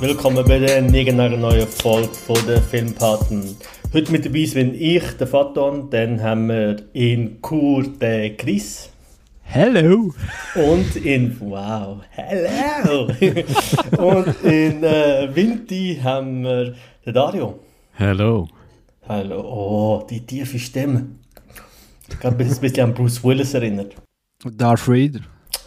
Willkommen bei der neuen Folge von der Filmpaten. Heute mit dabei sind ich, der Faton, dann haben wir in Chur den Chris. Hello! Und in, wow, hello! Und in äh, Vinti haben wir den Dario. Hello. Hallo, oh, die tiefe Stimme. Ich habe ein bisschen an Bruce Willis erinnert. Darth Vader.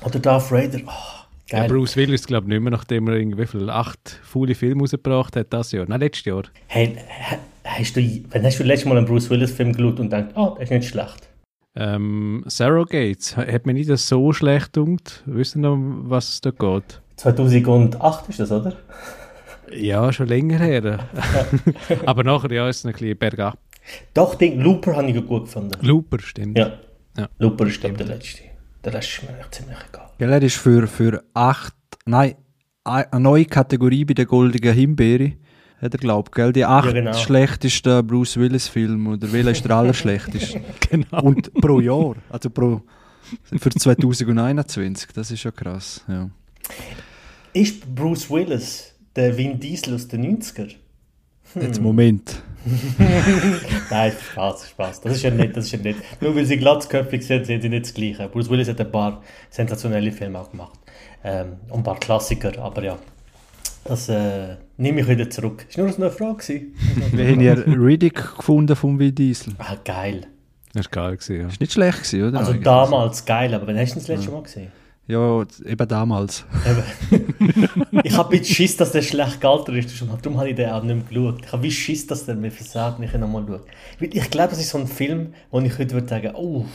Oder Darth Vader. Oh, Ja, geil. Bruce Willis, glaube ich, nicht mehr, nachdem er irgendwie wie viel, acht faule Filme rausgebracht hat, das Jahr. Nein, letztes Jahr. Hey, ha- hast du, wann hast du letztes Mal einen Bruce Willis Film geschaut und gedacht, oh, der ist nicht schlecht? Ähm, Sarah Gates, hat mir nicht das so schlecht gedacht. Wisst ihr noch, was es da geht? 2008 ist das, oder? Ja, schon länger her. Aber nachher, ja, ist es ein bisschen bergab. Doch, Ding, Looper habe ich gut gefunden. Looper, stimmt. Ja. Ja. Looper ist glaub ich, der letzte. Der Rest ist mir echt ziemlich egal. Gell, er ist für, für acht, nein, ein- eine neue Kategorie bei der Goldenen Himbeere. Hat er glaubt, gell? Die acht Ja, genau. schlechtesten Bruce Willis Film oder welcher ist der allerschlechteste? Genau. Und pro Jahr, also pro, für 2021, das ist schon krass, ja. Ist Bruce Willis der Vin Diesel aus den 90er? Jetzt Moment. Nein, Spaß, Spaß. Das ist ja nicht, das ist ja nicht. Nur weil sie glatzköpfig sind, sind sie nicht das Gleiche. Bruce Willis hat ein paar sensationelle Filme auch gemacht. Ähm, und ein paar Klassiker, aber ja. Das äh, nehme ich wieder zurück. Ist nur noch eine Frage. Wir haben ja Riddick gefunden vom Vin Diesel. Ah, geil. Das war geil, gewesen, ja. Ist nicht schlecht gewesen, oder? Also Eigentlich. damals geil, aber wann hast du das letzte Mal gesehen? Ja, eben damals. Eben. ich habe ein bisschen Schiss, dass der schlecht gealtert ist. Darum habe ich den auch nicht mehr geschaut. Ich habe wie Schiss, dass der mir versagt, wenn ich ihn nochmal schaue. Ich glaube, das ist so ein Film, wo ich heute würde sagen, oh,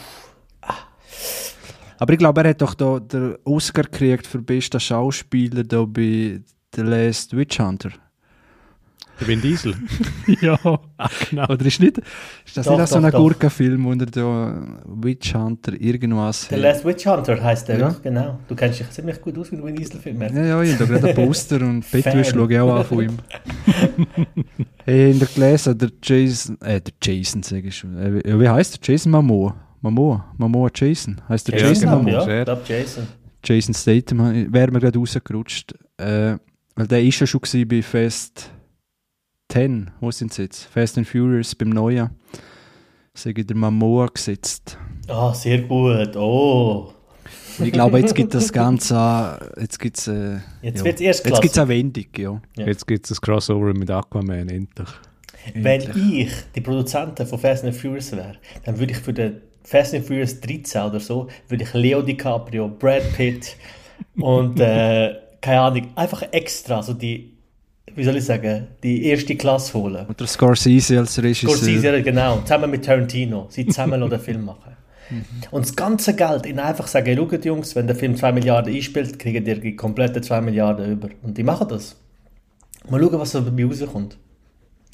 Aber ich glaube, er hat doch da den Oscar gekriegt für besten Schauspieler da bei The Last Witch Hunter. Der Vin Diesel. ja. genau. Oder ist, nicht, ist das Doch, nicht auch so doch, ein doch. Gurkenfilm, wo er da Witch Hunter irgendwas The? Last Witch Hunter heißt der, Ja. genau. Du kennst dich ziemlich gut aus mit Vin Diesel-Filmen. Ja, ja, ich habe da gerade ein Poster und Bettwäsche Fan. schaue ich auch an von ihm. hey, in der gelesen, der Jason, äh, der Jason, sage ich schon. Äh, wie heißt der? Jason Momoa. Momoa, Momoa Jason. Heißt der Ja, Jason genau, Momoa? ja. Ich glaube Jason. Jason Statham, wäre mir gerade rausgerutscht. Äh, weil der ist ja schon bei Fast 10. Wo sind sie jetzt? Fast and Furious beim Neuen. Sage ich der Momoa gesetzt. Ah, sehr gut. Oh. Und ich glaube, jetzt gibt das Ganze, äh, jetzt gibt's, äh, Jetzt ja. wird's erst Jetzt gibt es eine Wendung, ja. Ja. Jetzt gibt es ein Crossover mit Aquaman, endlich. Wenn ich die Produzenten von Fast and Furious wäre, dann würde ich für den Fast and Furious 13 oder so, würde ich Leo DiCaprio, Brad Pitt und, äh, keine Ahnung, einfach extra, so die, wie soll ich sagen, die erste Klasse holen. Oder Scorsese als Regisseur. Scorsese, genau, zusammen mit Tarantino. Sie zusammen den Film machen. Und das ganze Geld, ihnen einfach sagen, schaut Jungs, wenn der Film 2 Milliarden einspielt, kriegen ihr die komplette 2 Milliarden über. Und die machen das. Mal schauen, was dabei rauskommt.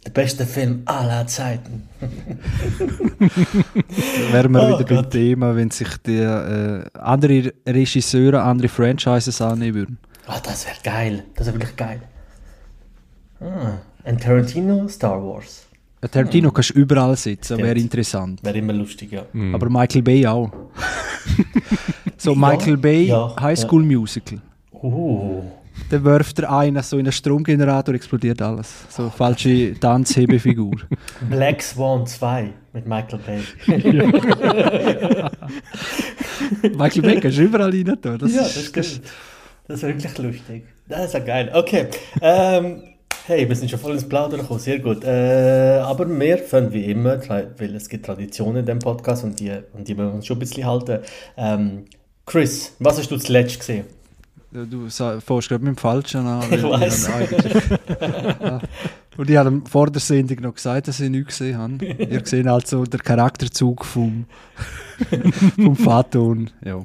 Der beste Film aller Zeiten. Wären wir Oh wieder beim Gott. Thema, wenn sich die äh, andere Regisseure andere Franchises annehmen würden. Ah, das wäre geil. Das wäre wirklich geil. Ah, ein Tarantino Star Wars. Ein Tarantino kannst du überall sitzen, wäre interessant. Wäre immer lustig, ja. Aber Michael Bay auch. so, Michael Bay, ja, High School Musical. Uh. Dann wirft er einen so in einen Stromgenerator, explodiert alles. So falsche Tanzhebefigur. Black Swan 2 mit Michael Bay. Michael Bay kannst du überall rein tun. Das ja, ist- das stimmt. Das ist wirklich lustig. Das ist ja geil. Okay. Ähm, hey, wir sind schon voll ins Plaudern gekommen. Sehr gut. Äh, aber wir fangen wie immer, weil es gibt Traditionen in dem Podcast und die, und die müssen wir uns schon ein bisschen halten. Ähm, Chris, was hast du zuletzt gesehen? Du fährst gerade mit dem Falschen an. Ich eigentlich- Ja. Und ich habe vor der Sendung noch gesagt, dass ich nichts gesehen habe. Ihr seht also den Charakterzug vom, vom Faton. Ja.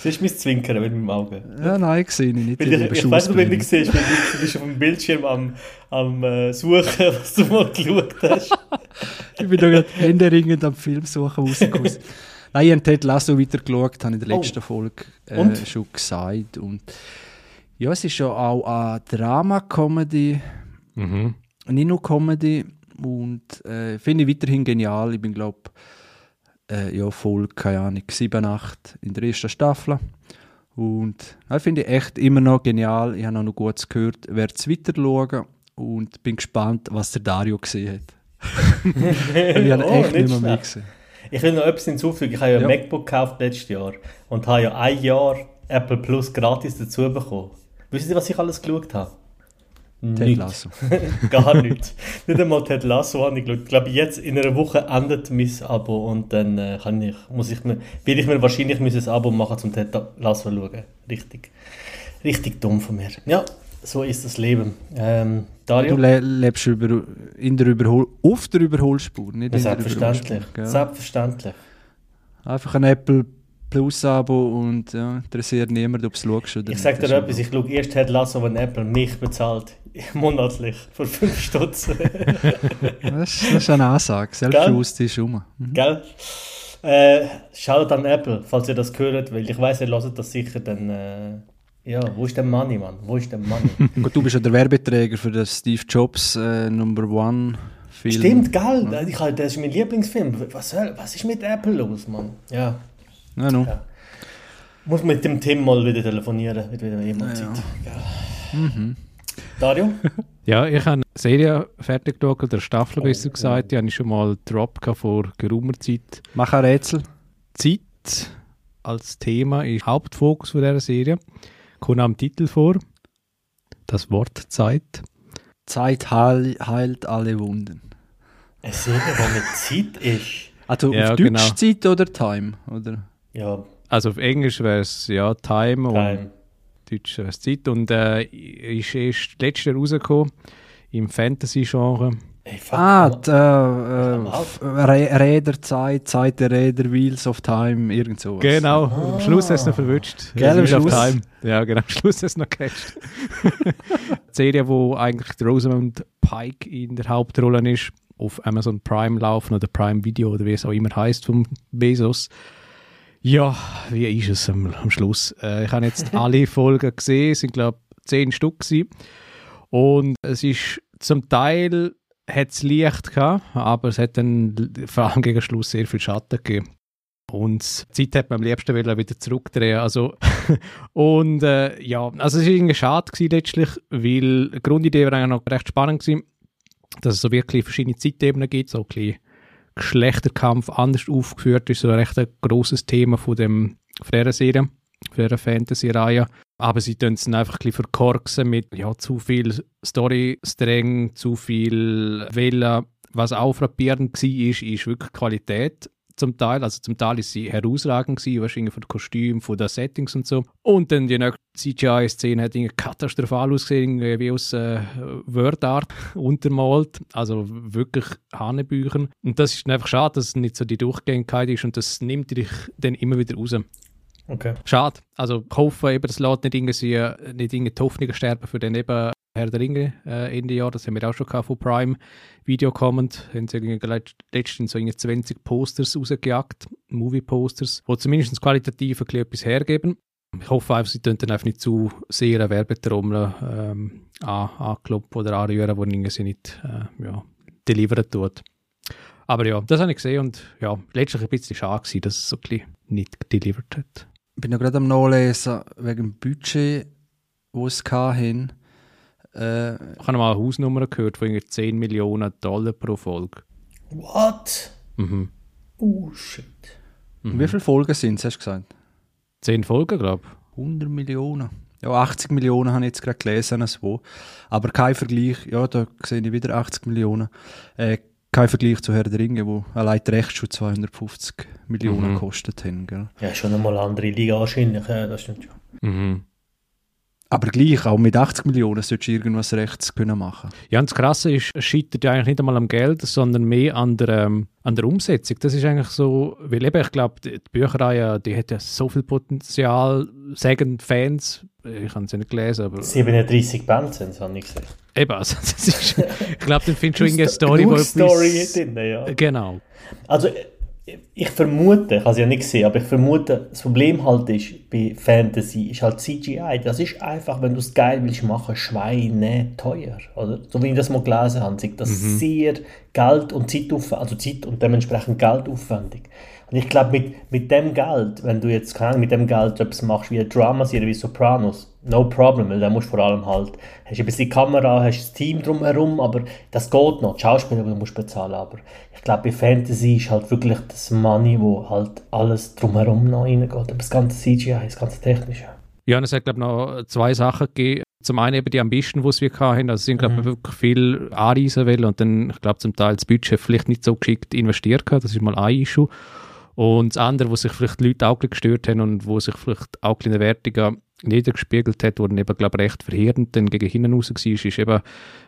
Siehst du mein Zwinkern mit meinem Auge? ja, nein, gesehen ich nicht. Weil Ich ich, bin ich weiß nicht, wenn du Schussbrenner. siehst, weil du, bist auf dem Bildschirm am, am äh, Suchen, was du mal geschaut hast. Ich bin da gerade händeringend am Film suchen rausgekommen. Nein, ich habe Ted Lasso weiter geschaut, habe ich in der Oh. letzten Folge äh, Und? schon gesagt. Und ja, es ist ja auch eine Drama-Comedy, Mhm. nicht nur Comedy. Und äh, finde ich weiterhin genial. Ich bin, glaube äh, ja, voll, keine Ahnung, 7, 8 in der ersten Staffel. Und das finde ich echt immer noch genial. Ich habe noch Gutes gehört. Werde es weiter schauen und bin gespannt, was der Dario gesehen hat. Ich habe Oh, echt nicht mehr mehr gesehen. Ich will noch etwas hinzufügen. Ich habe ja, Ja. ein MacBook gekauft letztes Jahr und habe ja ein Jahr Apple Plus gratis dazu bekommen. Wisst ihr, was ich alles geschaut habe? Ted Nichts. Lasso. Gar nichts. Nicht einmal Ted Lasso habe ich geschaut. Ich glaube, jetzt in einer Woche endet mein Abo und dann äh, kann ich, muss ich mir, werde ich mir wahrscheinlich ein Abo machen zum Ted Lasso schauen. Richtig. Richtig dumm von mir. Ja, so ist das Leben. Ähm, Du Dario? le lebst über, in der Überhol auf der Überholspur, nicht der Selbstverständlich. Gell? Selbstverständlich. Einfach ein Apple Plus Abo und ja, interessiert niemand, ob du es schaust oder Ich sage nicht. dir etwas, ich schaue erst Ted Lasso, wenn Apple mich bezahlt. Monatlich. Für 5 Stutz. Das, ist- das ist eine Ansage. Selbstbewusst ist um. Mhm. Gell? Äh, schaut an Apple, falls ihr das hört, weil ich weiß, ihr hört das sicher, dann. Äh, ja, wo ist der Money, Mann? Wo ist der Money? Gut, du bist ja der Werbeträger für den Steve Jobs äh, Number One Film. Stimmt, gell? Ich, halt, das ist mein Lieblingsfilm. Was, soll, was ist mit Apple los, Mann? Ja. Ja, no. Ja. Muss mit dem Tim mal wieder telefonieren. Wird wieder jemand Ja, Zeit. Gell? Dario? Ja, ich habe eine Serie fertig geschaut, oder Staffel besser gesagt. Die habe ich schon mal drop vor geraumer Zeit. Mach ein Rätsel. Zeit als Thema ist Hauptfokus von dieser Serie. Kommt am Titel vor. Das Wort Zeit. Zeit heil, heilt alle Wunden. Eine Serie, die mit Zeit ist. Also Ja, auf Deutsch genau. Zeit oder Time? Oder? Ja, Also auf Englisch wäre es ja Time und kein. Deutsch wäre es Zeit. Und äh, ist erst letztes Jahr rausgekommen im Fantasy-Genre. Ah, die, äh, Am f- Rä- Räderzeit, Zeit der Räder, Wheels of Time, irgend sowas. Genau, am Schluss hast du noch verwünscht. Gell, am Wheel of Schluss. Time. Ja, genau, am Schluss hast du noch gecatcht. Die Serie, wo eigentlich Rosamund Pike in der Hauptrolle ist, auf Amazon Prime laufen oder Prime Video oder wie es auch immer heißt vom Bezos. Ja, wie ist es am, am Schluss? Äh, ich habe jetzt alle Folgen gesehen, es sind glaube ich zehn Stück gewesen. Und es ist zum Teil hat es Licht gehabt, aber es hat dann vor allem gegen Schluss sehr viel Schatten gegeben. Und die Zeit hat man am liebsten wieder zurückdrehen. Also, und äh, ja, also es war irgendwie schade gewesen letztlich, weil die Grundidee war eigentlich noch recht spannend gewesen, dass es so wirklich verschiedene Zeitebenen gibt, so ein bisschen Geschlechterkampf anders aufgeführt ist, so ein recht grosses Thema von, dem, von dieser Serie, von dieser Fantasy-Reihe. Aber sie tun es einfach ein bisschen verkorksen mit ja, zu viel Story-Strängen, zu viel Wellen. Was auch frappierend war, ist, ist wirklich Qualität zum Teil. Also zum Teil ist sie herausragend gewesen, wahrscheinlich von den Kostümen, von den Settings und so. Und dann die nächste CGI-Szene hat irgendwie katastrophal ausgesehen, wie aus äh, Word-Art untermalt. Also wirklich Hanebüchen. Und das ist einfach schade, dass es nicht so die Durchgängigkeit ist und das nimmt dich dann immer wieder raus. Okay. Schade. Also ich hoffe eben, das lässt nicht irgendwie, nicht irgendwie die Hoffnungen sterben für den eben Herr der Ringe äh, Ende Jahr. Das haben wir auch schon gehabt von Prime Video Comment. Haben sie letztens so irgendwie 20 Posters rausgejagt, Movie-Posters, die zumindest qualitativ ein etwas hergeben. Ich hoffe einfach, sie tun dann einfach nicht zu sehr eine Werbetrommel ähm, an, ankloppen oder anrühren, wo sie nicht äh, ja, deliveren tut. Aber ja, das habe ich gesehen und ja, letztlich ein bisschen schade gewesen, dass es so ein nicht delivered hat. Ich bin ja gerade am Nachlesen wegen dem Budget, wo es hatten. Äh, Ich habe mal eine Hausnummer gehört von irgendwie 10 Millionen Dollar pro Folge. What? Mhm. Oh, shit. Wie viele Folgen sind es, hast du gesagt? 10 Folgen, glaube ich. 100 Millionen. Ja, 80 Millionen habe ich jetzt gerade gelesen, so. aber kein Vergleich, ja, da sehe ich wieder 80 Millionen. Äh, kein Vergleich zu Herr der Ringe, wo allein die Rechte schon 250 Millionen Mhm. gekostet haben. Gell? Ja, schon einmal eine andere Liga wahrscheinlich, ja, das stimmt schon. Mhm. Aber gleich, auch mit 80 Millionen solltest du irgendwas rechts können machen. Ja, und das Krasse ist, es scheitert ja eigentlich nicht einmal am Geld, sondern mehr an der, ähm, an der Umsetzung. Das ist eigentlich so, weil eben, ich glaube, die, Bücherreihe, die hat ja so viel Potenzial, sagen die Fans, ich habe es ja nicht gelesen, aber 37 Band sind es, habe ich gesehen. eben, also, das ist, ich glaube, dann findest du irgendeine Story, wo Story etwas- drin, ja. Genau. Also, äh, ich vermute, ich habe es ja nicht gesehen, aber ich vermute, das Problem halt ist bei Fantasy, ist halt CGI. Das ist einfach, wenn du es geil willst machen, Schweine teuer, oder? So wie ich das mal gelesen habe, sagt das mhm. sehr Geld und Zeit also Zeit und dementsprechend Geldaufwendig. Und ich glaube, mit, mit dem Geld, wenn du jetzt keine mit dem Geld etwas machst wie eine Dramaserie wie Sopranos, no problem, weil da musst du vor allem halt, hast ein bisschen Kamera, hast das Team drumherum, aber das geht noch, die Schauspieler musst du bezahlen, aber glaube, bei Fantasy ist halt wirklich das Money, wo halt alles drumherum noch reingeht, aber das ganze CGI, das ganze Technische. Ja, und es hat, glaube ich, noch zwei Sachen gegeben. Zum einen eben die Ambition, die wir hatten. Also, sind, glaube ich, mhm. wirklich viel anreisen wollen und dann, ich glaube, zum Teil das Budget vielleicht nicht so geschickt investiert haben. Das ist mal ein Issue. Und das andere, wo sich vielleicht die Leute auch gestört haben und wo sich vielleicht auch in den Wertungen niedergespiegelt hat, wo dann eben, glaube recht verheerend dann gegen hinten raus war, ist eben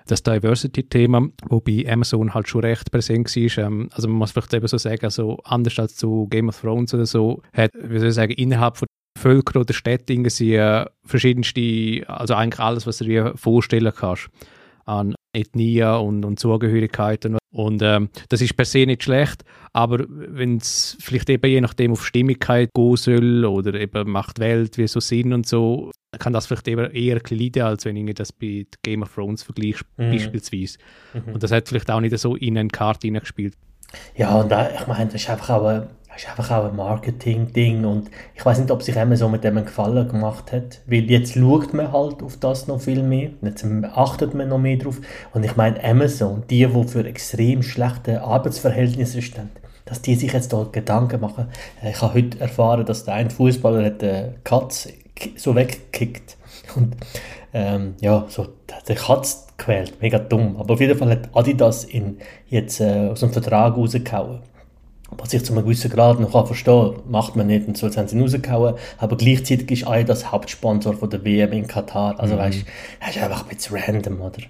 das Diversity-Thema, wo bei Amazon halt schon recht präsent war. Ähm, also man muss vielleicht eben so sagen, also anders als zu Game of Thrones oder so, hat, wie soll ich sagen, innerhalb von Völker oder Städte irgendwie äh, verschiedenste, also eigentlich alles, was du dir vorstellen kannst an Ethnie und, und Zugehörigkeiten. Und ähm, das ist per se nicht schlecht, aber wenn es vielleicht eben je nachdem auf Stimmigkeit gehen soll oder eben macht Welt wie so Sinn und so, kann das vielleicht eben eher leiden, als wenn ich das bei Game of Thrones vergleiche, mhm. beispielsweise. Mhm. Und das hat vielleicht auch nicht so in eine Karte hineingespielt. Ja, und da, ich meine, das ist einfach auch das ist einfach auch ein Marketing-Ding und ich weiß nicht, ob sich Amazon mit dem Gefallen gemacht hat, weil jetzt schaut man halt auf das noch viel mehr, jetzt achtet man noch mehr drauf und ich meine Amazon, die, die für extrem schlechte Arbeitsverhältnisse stehen, dass die sich jetzt dort Gedanken machen. Äh, ich habe heute erfahren, dass der ein Fußballer hat eine Katze so weggekickt und ähm, ja, so der Katze quält, mega dumm. Aber auf jeden Fall hat Adidas ihn jetzt äh, aus dem Vertrag rausgehauen was ich zu einem gewissen Grad noch verstehen kann, macht man nicht und so, jetzt haben sie ihn rausgehauen, aber gleichzeitig ist auch das Hauptsponsor von der WM in Katar, also mhm. weißt, das ist einfach ein bisschen random, oder?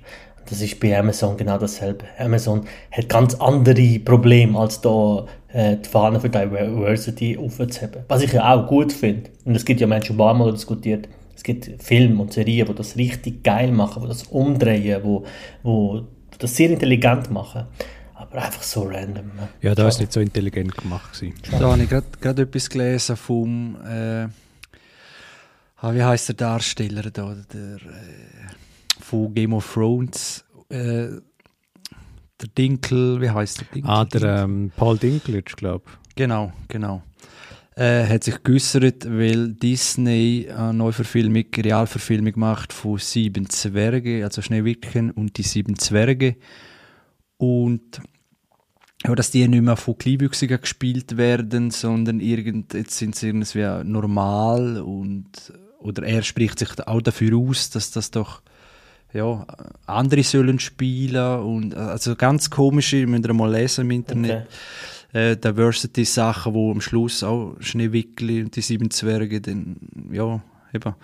Das ist bei Amazon genau dasselbe. Amazon hat ganz andere Probleme, als da äh, die Fahne für Diversity aufzuheben. Was ich ja auch gut finde. Und es gibt ja Menschen, die mal diskutiert, es gibt Filme und Serien, die das richtig geil machen, die das umdrehen, wo, wo das sehr intelligent machen aber einfach so random. Ne? Ja, da ist nicht so intelligent gemacht. Gewesen. Da habe ich gerade etwas gelesen vom, äh, ah, wie heißt der Darsteller da, der, äh, von Game of Thrones, äh, der Dinkel, wie heißt der Dinkel? Ah, der ähm, Paul Dinklage, glaube ich. Genau, genau. Äh, hat sich geäußert, weil Disney eine Neuverfilmung, Realverfilmung macht von Sieben Zwerge, also Schneewittchen und die Sieben Zwerge. Und ja, dass die nicht mehr von Kleinwüchsigen gespielt werden, sondern irgend, jetzt sind sie irgendwie normal und oder er spricht sich auch dafür aus, dass das doch ja, andere sollen spielen und also ganz komische, müsst ihr mal lesen im Internet. Okay. Äh, Diversity-Sachen, wo am Schluss auch Schneewickli und die sieben Zwerge dann, ja, eben,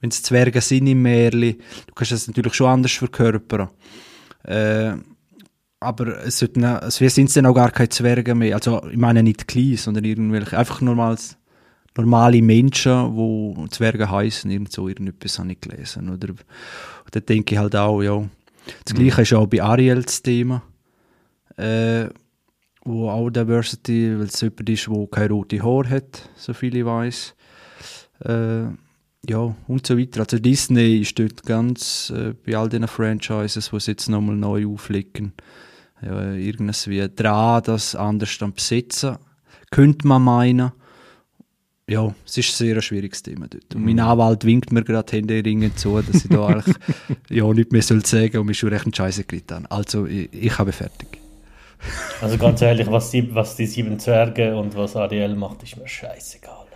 wenn es Zwerge sind im Märli, du kannst das natürlich schon anders verkörpern. Äh, aber es, sollten, es sind es dann auch gar keine Zwerge mehr. Also ich meine nicht klein, sondern irgendwelche, einfach normals, normale Menschen, die Zwerge heißen, irgend so irgendetwas habe ich gelesen. Oder, da denke ich halt auch, ja. Das mhm. gleiche ist auch bei Ariel das Thema. Äh, wo auch Diversity, weil es jemand ist, der keine rote Haare hat, so viel ich weiß. Äh, ja, und so weiter. Also Disney ist dort ganz äh, bei all diesen Franchises, die es jetzt nochmal neu auflegen, ja, irgendwie dran, das anders dann besetzen, könnte man meinen. Ja, es ist ein sehr schwieriges Thema dort. Und mein mhm. Anwalt winkt mir gerade Händeringend zu, dass ich da eigentlich ja, nicht mehr soll sagen und mich schon recht Scheiße gelitten Also, ich, ich habe fertig. Also ganz ehrlich, was die, was die sieben Zwerge und was Ariel macht, ist mir scheißegal.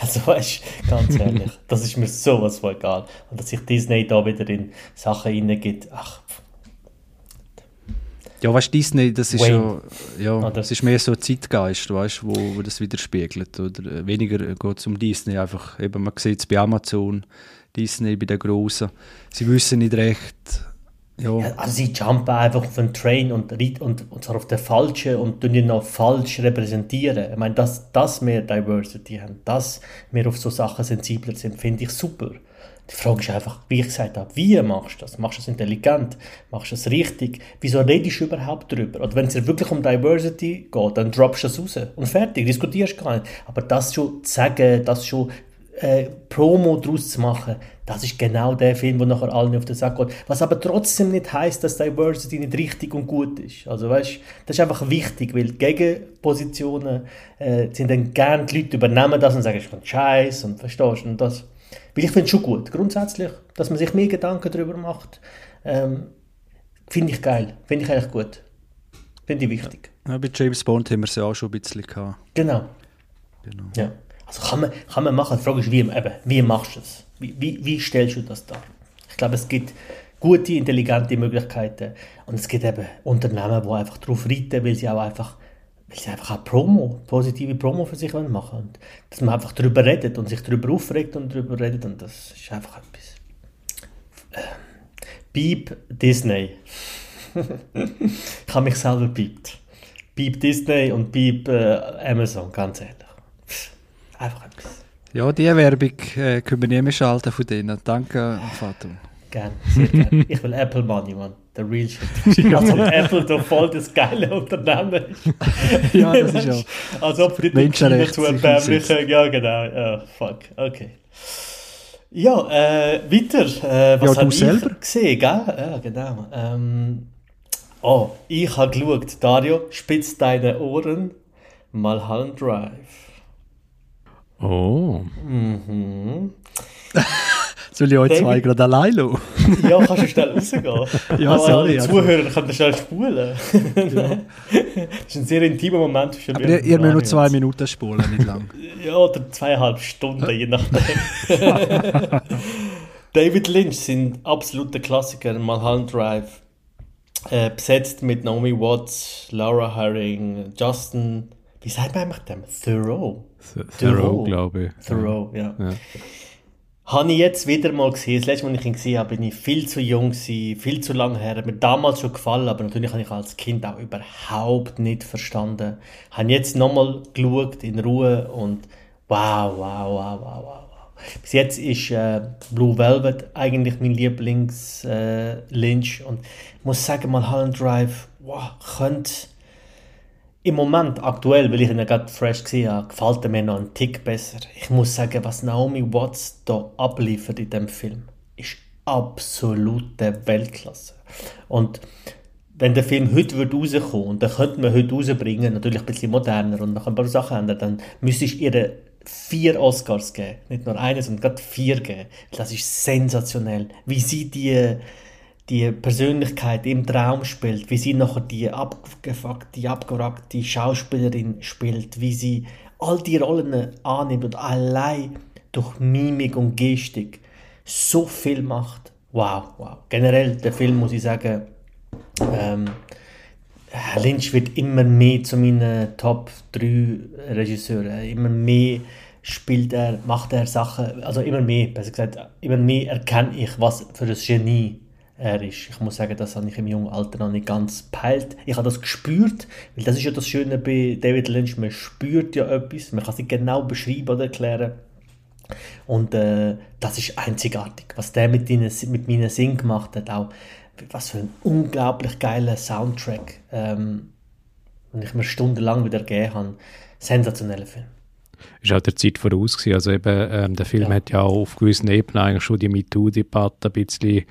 Also weißt ganz ehrlich, das ist mir sowas von egal. Und dass sich Disney da wieder in Sachen hineingibt, ach, ja, weißt du, Disney, das ist Wayne. ja, ja das ist mehr so Zeitgeist, weißt wo, wo das widerspiegelt. Oder äh, weniger geht es um Disney, einfach eben, man sieht es bei Amazon, Disney bei den Großen. Sie wissen nicht recht. Ja. ja also sie jumpen einfach auf einen Train und, und, und zwar auf den falschen und tun ihn noch falsch repräsentieren. Ich meine, dass, dass wir Diversity haben, dass wir auf so Sachen sensibler sind, finde ich super. Die Frage ist einfach, wie ich gesagt habe, wie machst du das? Machst du das intelligent? Machst du das richtig? Wieso redest du überhaupt darüber? Oder wenn es wirklich um Diversity geht, dann droppst du das raus und fertig, diskutierst gar nicht. Aber das schon zu sagen, das schon äh, Promo daraus zu machen, das ist genau der Film, wo nachher allen auf den Sack geht. Was aber trotzdem nicht heißt, dass Diversity nicht richtig und gut ist. Also weißt, das ist einfach wichtig, weil Gegenpositionen äh, sind dann gerne die Leute übernehmen das und sagen, ich bin Scheiß und verstehst und das. Weil ich finde es schon gut, grundsätzlich, dass man sich mehr Gedanken darüber macht, ähm, finde ich geil, finde ich eigentlich gut, finde ich wichtig. Ja, bei James Bond haben wir es ja auch schon ein bisschen gehabt. Genau. Genau. Ja. Also kann man, kann man machen. Die Frage ist, wie, eben, wie machst du das? Wie, wie, wie stellst du das dar? Ich glaube, es gibt gute, intelligente Möglichkeiten. Und es gibt eben Unternehmen, die einfach darauf reiten, weil sie auch einfach, weil sie einfach auch Promo, positive Promo für sich machen wollen. Und dass man einfach darüber redet und sich darüber aufregt und darüber redet. Und das ist einfach etwas. Ähm, Beep Disney. ich habe mich selber piept. Beep Disney und Beep äh, Amazon, ganz ehrlich. Einfach etwas. Ja, die Werbung äh, können wir nie mehr schalten von denen. Danke, Fatum. Gern, sehr gern. Ich will Apple Money, man. Der Real Shit. Als ob Apple doch voll das geile Unternehmen. Ja, das ist ja. Als ob die China zu erbärmlichen. Ja, genau. Ja, fuck. Okay. Ja, äh, weiter. Äh, was Ja, du hab ich selber? gesehen, gell? Ja, genau. Ähm, oh, ich habe geschaut. Dario, spitz deine Ohren. Mulholland Drive. Oh. Mhm. Soll ich euch David? zwei gerade allein lassen? Ja, kannst du schnell rausgehen. Ja, Aber sorry, Die also. Zuhörer können schnell spulen. das ist ein sehr intimer Moment zwischen Aber ihr, ihr müsst nur zwei Minuten spulen, nicht lang. Ja, oder zweieinhalb Stunden, je nachdem. David Lynch sind absolute Klassiker. Mulholland Drive. Äh, besetzt mit Naomi Watts, Laura Herring, Justin. Wie sagt man eigentlich dem? Thoreau. Thoreau, glaube ich. Thoreau, ja. Ja. Habe ich jetzt wieder mal gesehen. Das letzte Mal, als ich ihn gesehen habe, bin ich viel zu jung viel zu lange her. Hat mir damals schon gefallen, aber natürlich habe ich als Kind auch überhaupt nicht verstanden. Habe jetzt nochmal geschaut, in Ruhe und wow, wow, wow, wow, wow. wow. Bis jetzt ist äh, Blue Velvet eigentlich mein Lieblings äh, Lynch und ich muss sagen, mal Holland Drive, wow, könnte im Moment, aktuell, weil ich ihn gerade fresh gesehen habe, gefällt er mir noch einen Tick besser. Ich muss sagen, was Naomi Watts da abliefert in dem Film, ist absolute Weltklasse. Und wenn der Film heute würde rauskommen und den könnte man heute rausbringen, natürlich ein bisschen moderner und noch ein paar Sachen ändern, dann müsste ich ihr vier Oscars geben. Nicht nur einen, sondern gerade vier geben. Das ist sensationell. Wie sie die, die Persönlichkeit im Traum spielt, wie sie nachher die abgefuckte, abgerackte Schauspielerin spielt, wie sie all die Rollen annimmt und allein durch Mimik und Gestik so viel macht. Wow, wow. Generell, der Film, muss ich sagen, ähm, Lynch wird immer mehr zu meinen Top 3 Regisseuren. Immer mehr spielt er, macht er Sachen, also immer mehr, besser gesagt, immer mehr erkenne ich, was für ein Genie er ist. Ich muss sagen, das habe ich im jungen Alter noch nicht ganz peilt. Ich habe das gespürt, weil das ist ja das Schöne bei David Lynch, man spürt ja etwas, man kann es nicht genau beschreiben oder erklären. Und äh, das ist einzigartig, was der mit, ihnen, mit meinen Sinn gemacht hat, auch was für ein unglaublich geiler Soundtrack, ähm, den ich mir stundenlang wieder gegeben habe. Sensationeller Film. Ist auch der Zeit voraus gewesen. Also eben, ähm, der Film Ja. hat ja auch auf gewissen Ebenen eigentlich schon die MeToo-Debatte ein bisschen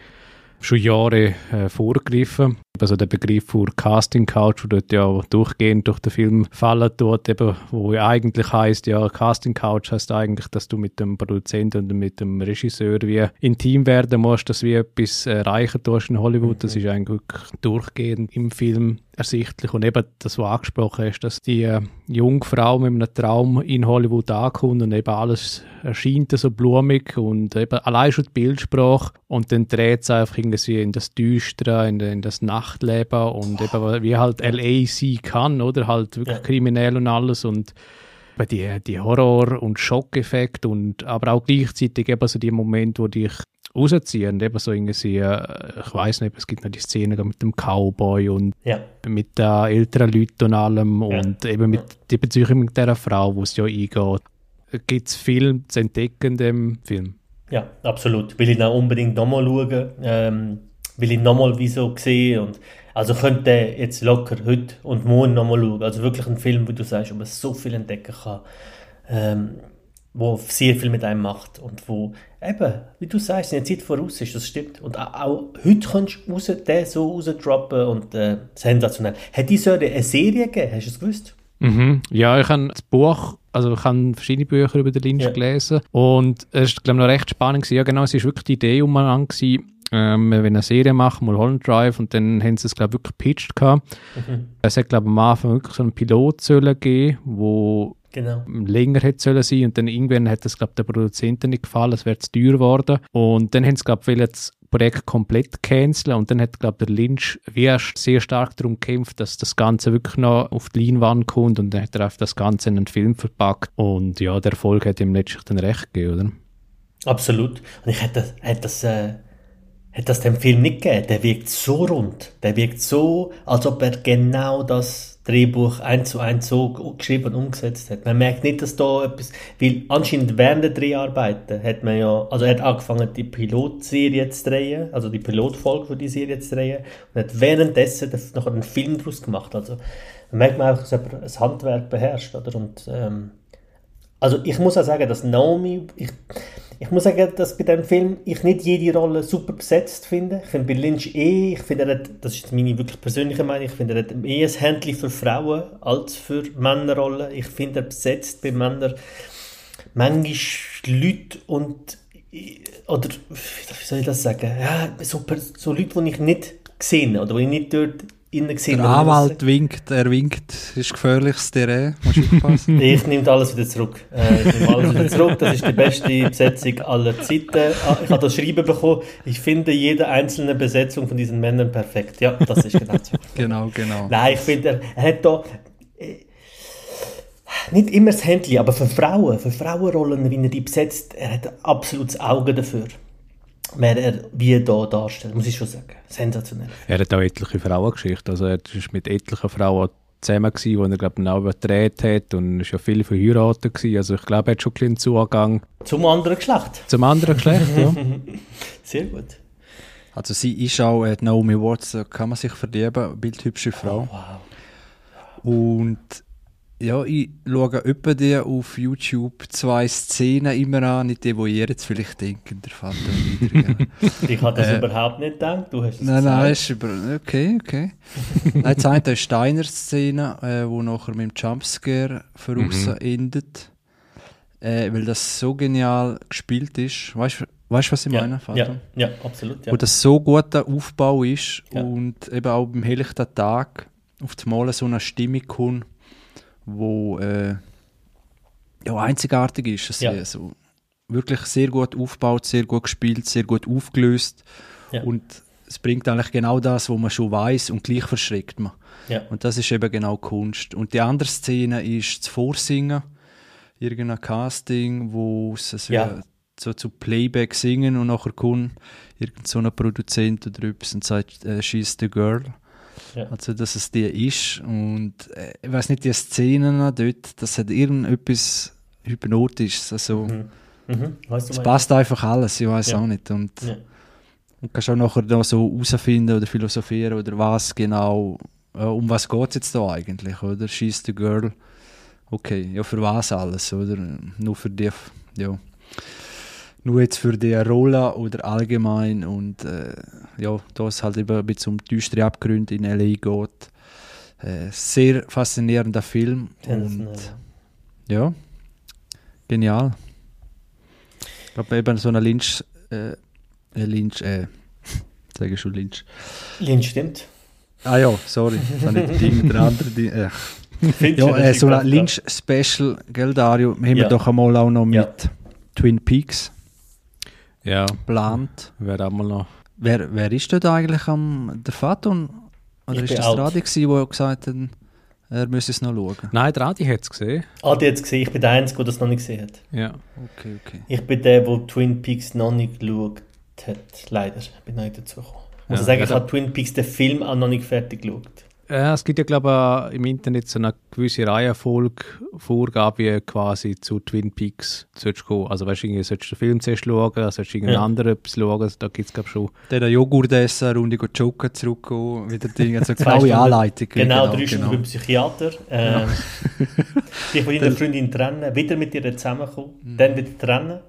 schon Jahre äh, vorgegriffen. Also der Begriff für Casting Couch, der dort ja durchgehend durch den Film fallen tut, eben, wo ja eigentlich heißt ja Casting Couch heißt eigentlich, dass du mit dem Produzenten und mit dem Regisseur wie intim werden musst, dass du wie etwas erreichen tust in Hollywood. Das ist eigentlich durchgehend im Film ersichtlich und eben das, was angesprochen hast, dass die äh, junge Frau mit einem Traum in Hollywood ankommt und eben alles erscheint so blumig und eben allein schon die Bildsprache und dann dreht es einfach irgendwie in das Düstere, in, in das Nachtleben und eben wie halt L.A. sein kann, oder? Halt wirklich Ja. kriminell und alles und die, die Horror- und Schockeffekt und aber auch gleichzeitig eben so die Momente, wo dich rausziehen, eben so irgendwie, äh, ich weiß nicht, es gibt noch die Szene mit dem Cowboy und Ja, mit den älteren Leuten und allem und eben mit die Beziehung mit dieser Frau, wo es ja eingeht. Gibt es viel zu entdecken in dem Film? Ja, absolut. Will ich auch unbedingt nochmal schauen. Ähm, will ich nochmal wieso sehen und also könnte jetzt locker heute und morgen nochmal schauen. Also wirklich ein Film, wie du sagst, wo man so viel entdecken kann, ähm, wo sehr viel mit einem macht und wo eben, wie du sagst, in der Zeit voraus ist, das stimmt. Und auch, auch heute kannst du raus, den so rausdroppen und äh, sensationell. Hat die Säure eine Serie gegeben? Hast du es gewusst? Mhm. Ja, ich habe das Buch, also ich habe verschiedene Bücher über den Lynch Ja. gelesen und es ist, glaube ich, noch recht spannend gewesen. Ja, genau, es ist wirklich die Idee umeinander gewesen, ähm, wir wollen eine Serie machen, Mulholland Drive und dann haben sie es, glaube ich, wirklich gepitcht gehabt. Mhm. Es hat, glaube ich, am Anfang wirklich so einen Pilot sollen geben, wo Genau. länger hätte sollen sein und dann irgendwann hat das glaube der Produzenten nicht gefallen, es wäre zu teuer geworden und dann haben sie glaube ich das Projekt komplett canceln und dann hat glaube der Lynch wie sehr stark darum gekämpft, dass das Ganze wirklich noch auf die Leinwand kommt und dann hat er einfach das Ganze in einen Film verpackt und ja, der Erfolg hat ihm letztlich dann recht gegeben, oder? Absolut. Und ich hätte das, hätte das, äh, hätte das dem Film nicht gegeben. Der wirkt so rund. Der wirkt so, als ob er genau das Drehbuch eins zu eins so geschrieben und umgesetzt hat. Man merkt nicht, dass da etwas, weil anscheinend während der Dreharbeiten hat man ja, also er hat angefangen, die Pilotserie zu drehen, also die Pilotfolge für die Serie zu drehen und hat währenddessen noch einen Film daraus gemacht. Also da merkt man auch, dass jemand das Handwerk beherrscht, oder? Und, ähm, also ich muss auch sagen, dass Naomi, ich, ich muss sagen, dass bei dem Film ich nicht jede Rolle super besetzt finde. Ich finde bei Lynch eh, ich finde, hat, das ist meine wirklich persönliche Meinung, ich finde, er hat eher ein Händchen für Frauen als für Männerrollen. Ich finde, er besetzt bei Männern manchmal Leute und, oder, wie soll ich das sagen, ja, so, so Leute, die ich nicht gesehen oder die ich nicht dort innen gesehen Der. Anwalt winkt, er winkt, ist gefährliches Terrain, musst du aufpassen. Ich nehme alles wieder zurück. Äh, ich nehme alles wieder zurück. Das ist die beste Besetzung aller Zeiten. Ah, Ich habe das Schreiben bekommen. Ich finde jede einzelne Besetzung von diesen Männern perfekt. Ja, das ist genau so. genau, genau. Nein, ich finde, er, er hat da äh, nicht immer das Händchen, aber für Frauen, für Frauenrollen, wie er die besetzt, er hat absolutes Auge dafür. Wer er wie da darstellt, muss ich schon sagen. Sensationell. Er hat auch etliche Frauengeschichten, also er ist mit etlichen Frauen zusammen gewesen, die er glaube ich auch überdreht hat und ist ja viel verheiratet gewesen, also ich glaube er hat schon ein bisschen Zugang Zum anderen Geschlecht. zum anderen Geschlecht, ja. Sehr gut. Also sie ist auch äh, Naomi Watts, da kann man sich verlieben, bildhübsche Frau. Wow. Und ja, ich schaue öppe die auf YouTube zwei Szenen immer an, nicht die, die ihr jetzt vielleicht denkt, der Vater? Ich habe das Äh, überhaupt nicht gedacht. Du hast es Nein, gesagt. nein, ist über. Okay, okay. nein, das eine ist die Steiner-Szene, äh, wo nachher mit dem Jumpscare voraus Mhm. endet. Äh, weil das so genial gespielt ist. Weißt du, weißt, was ich ja, meine, Vater? ja, ja, absolut. Ja. Wo das so guter Aufbau ist Ja. und eben auch beim helllichten Tag auf die Mal so eine Stimmung kommt, wo äh, ja, einzigartig ist. Es Ja. ist so wirklich sehr gut aufgebaut, sehr gut gespielt, sehr gut aufgelöst. Ja. Und es bringt eigentlich genau das, was man schon weiß und gleich verschreckt man. Ja. Und das ist eben genau Kunst. Und die andere Szene ist das Vorsingen, irgendein Casting, wo so, Ja. so zu Playback singen und nachher kommt irgend so ein Produzent oder etwas und sagt, äh, she's the girl. Ja. Also, dass es die ist. Und äh, ich weiß nicht, die Szenen dort, das hat irgendetwas Hypnotisches. Also, Mhm. Mhm. Weißt du, es passt einfach alles, ich weiß Ja. auch nicht. Und Ja. und kannst auch nachher noch so herausfinden oder philosophieren oder was genau, äh, um was geht es jetzt da eigentlich, oder? She's the girl. Okay, ja, für was alles, oder? Nur für die, ja. Nur jetzt für die Rolle oder allgemein und äh, ja, da es halt eben ein bisschen um düstere Abgründe in L.A. geht. Äh, sehr faszinierender Film Sensationell, und ja, genial. Ich glaube eben so eine Lynch, äh, äh, Lynch, äh, sage ich schon Lynch. Lynch stimmt. Ah ja, sorry, das ich Ding, der andere Ding, äh. Ja, äh, das so ein Lynch-Special, gell Dario, haben Ja. wir doch einmal auch noch mit Ja. Twin Peaks ja, geplant. wäre auch mal noch. Wer, wer ist dort eigentlich am, der Faton? Oder Ich ist das out. der Adi gewesen, der gesagt hat, er müsse es noch schauen? Nein, der Adi hat es gesehen. Adi hat es gesehen, ich bin der Einzige, der das noch nicht gesehen hat. Ja. Okay, okay. Ich bin der, der Twin Peaks noch nicht geschaut hat. Leider, bin noch nicht dazu gekommen. Ich muss Ja, sagen, ich habe Twin Peaks, den Film, auch noch nicht fertig geschaut. Ja, es gibt ja, glaube ich, im Internet so eine gewisse Reihenfolge, Vorgabe, wie quasi zu Twin Peaks sollst du. Also, weißt du, sollst du den Film zuerst schauen, sollst du irgendeinen Ja. anderen etwas schauen, da gibt es, glaube ich, schon. Der Joghurt essen, eine Runde joggen, zurückgehen, wieder Dinge, also genaue Anleitung. Genau, drei Stunden beim Psychiater. Ähm, dich von deiner Dann- Freundin trennen, wieder mit ihr zusammenkommen, Mhm. dann wieder trennen,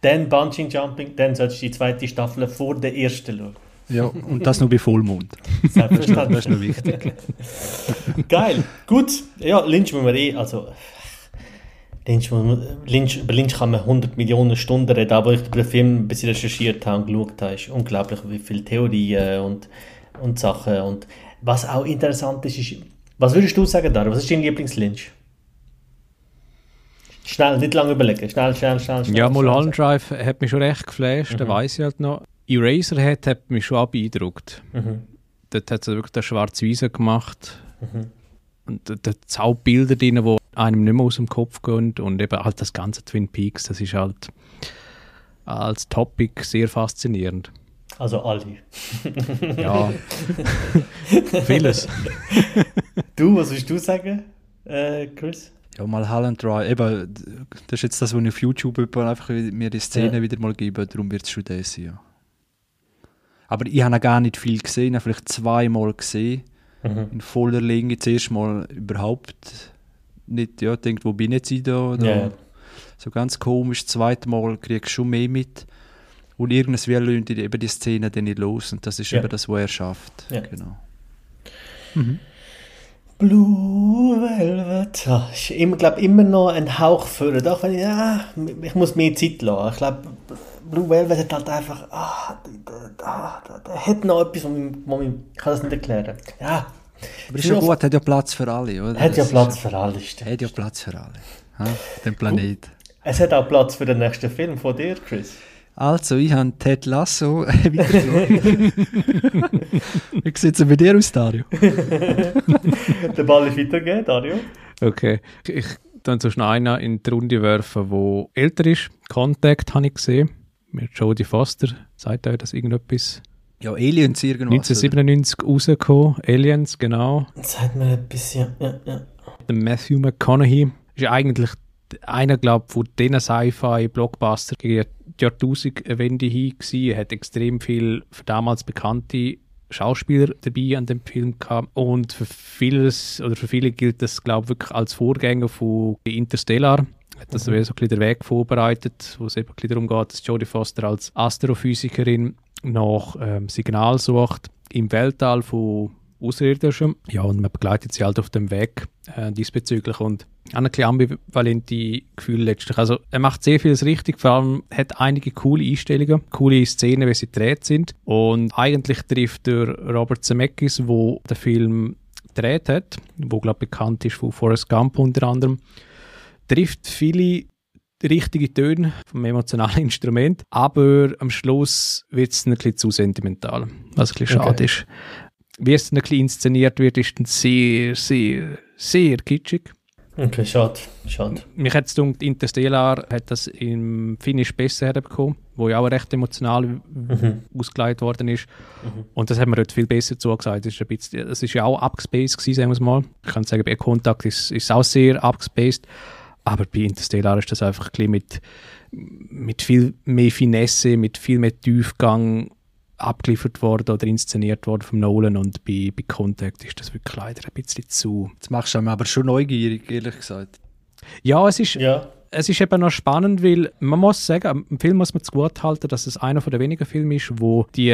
dann Bungee Jumping, dann solltest du die zweite Staffel vor der ersten schauen. Ja, und das nur bei Vollmond. Selbstverständlich. Das ist noch wichtig. Geil, gut. Ja, Lynch muss man eh, also Lynch, Lynch, über Lynch kann man 100 Millionen Stunden reden, aber ich über den Film ein bisschen recherchiert habe und geschaut habe, ist unglaublich, wie viele Theorien und, und Sachen und was auch interessant ist, ist, was würdest du sagen, Dario, was ist dein Lieblings-Lynch? Schnell, nicht lange überlegen, schnell, schnell, schnell, schnell. Ja, Mulholland Drive hat mich schon recht geflasht, da weiß ich halt noch. Eraserhead hat mich schon auch beeindruckt. Mhm. Dort hat sie wirklich das Schwarz-Weiß gemacht. Mhm. Und da- sind Bilder drin, die einem nicht mehr aus dem Kopf gehen. Und eben halt das ganze Twin Peaks, das ist halt als Topic sehr faszinierend. Also alle. Ja, vieles. Du, was willst du sagen, äh, Chris? Ja, mal Holland Drive. Eben, das ist jetzt das, was ich auf YouTube einfach mir die Szene Ja. wieder mal gebe, darum wird es schon das sein. Ja. Aber ich habe noch gar nicht viel gesehen, ich habe vielleicht zweimal gesehen, Mhm. in voller Länge. Zuerst mal überhaupt nicht, ja, denkt, wo bin ich jetzt da? Oder ja. So ganz komisch. Das zweite Mal kriegst du schon mehr mit. Und irgendwie löhnt eben die Szene dann nicht los. Und das ist Ja. eben das, was er schafft. Ja. Genau. Blue Velvet. Ah, ist immer, glaub, immer noch ein Hauch für. Auch wenn ich, ja, ich muss mehr Zeit lassen. Ich glaube, Blue Velvet hat halt einfach. Ah, da, da, da, da hat noch etwas, wo ich kann das nicht erklären. Ja, Aber ist ja gut, hat ja Platz für alle, oder? hat ja Platz für alles. stimmt. Hat ja Platz für alle. Ha? Den Planet. Es hat auch Platz für den nächsten Film von dir, Chris. Also, ich habe Ted Lasso weitergeschaut. Wie sieht es bei dir aus, Dario? Der Ball ist weitergegeben, Dario. Okay. Ich dann so schnell einen in die Runde werfen, der älter ist. Contact habe ich gesehen. Mit Jodie Foster. Sagt euch das irgendetwas? Ja, Aliens irgendwas. 1997 rausgekommen. Aliens, genau. Sagt mir ein bisschen. Ja, ja. Der Matthew McConaughey ist eigentlich einer, glaube ich, von diesen Sci-Fi-Blockbuster gegen die Jahrtausendwende hin gewesen. Er hat extrem viel für damals bekannte Schauspieler dabei an dem Film gehabt. Und für vieles, oder für viele gilt das, glaube ich, wirklich als Vorgänger von Interstellar. Hat das so ein den Weg vorbereitet, wo es eben darum geht, dass Jodie Foster als Astrophysikerin nach ähm, Signal sucht im Weltall von Außerirdischen. Ja, und man begleitet sie halt auf dem Weg äh, diesbezüglich und auch ein bisschen ambivalente Gefühle letztlich. Also er macht sehr vieles richtig, vor allem hat einige coole Einstellungen, coole Szenen, wie sie gedreht sind und eigentlich trifft der Robert Zemeckis, wo der Film gedreht hat, wo glaube bekannt ist von Forrest Gump unter anderem, trifft viele richtige Töne vom emotionalen Instrument, aber am Schluss wird es ein bisschen zu sentimental, was ein bisschen Okay. schade ist. Wie es ein bisschen inszeniert wird, ist dann sehr, sehr, sehr kitschig. Okay, schade. Schade. Mich hat es gedacht, Interstellar hat das im Finish besser herbekommen, wo ja auch recht emotional Mhm. ausgelegt worden ist. Und das hat mir dort viel besser zugesagt. Das ist, ein bisschen, das ist ja auch abgespaced gewesen, sagen wir es mal. Ich kann sagen, bei Kontakt ist, ist auch sehr abgespaced. Aber bei Interstellar ist das einfach ein mit, mit viel mehr Finesse, mit viel mehr Tiefgang abgeliefert worden oder inszeniert worden von Nolan. Und bei, bei Contact ist das wirklich leider ein bisschen zu. Das machst du mich aber schon neugierig, ehrlich gesagt. Ja, es ist, Ja. es ist eben noch spannend, weil man muss sagen, im Film muss man zugute halten, dass es einer der wenigen Filme ist, wo die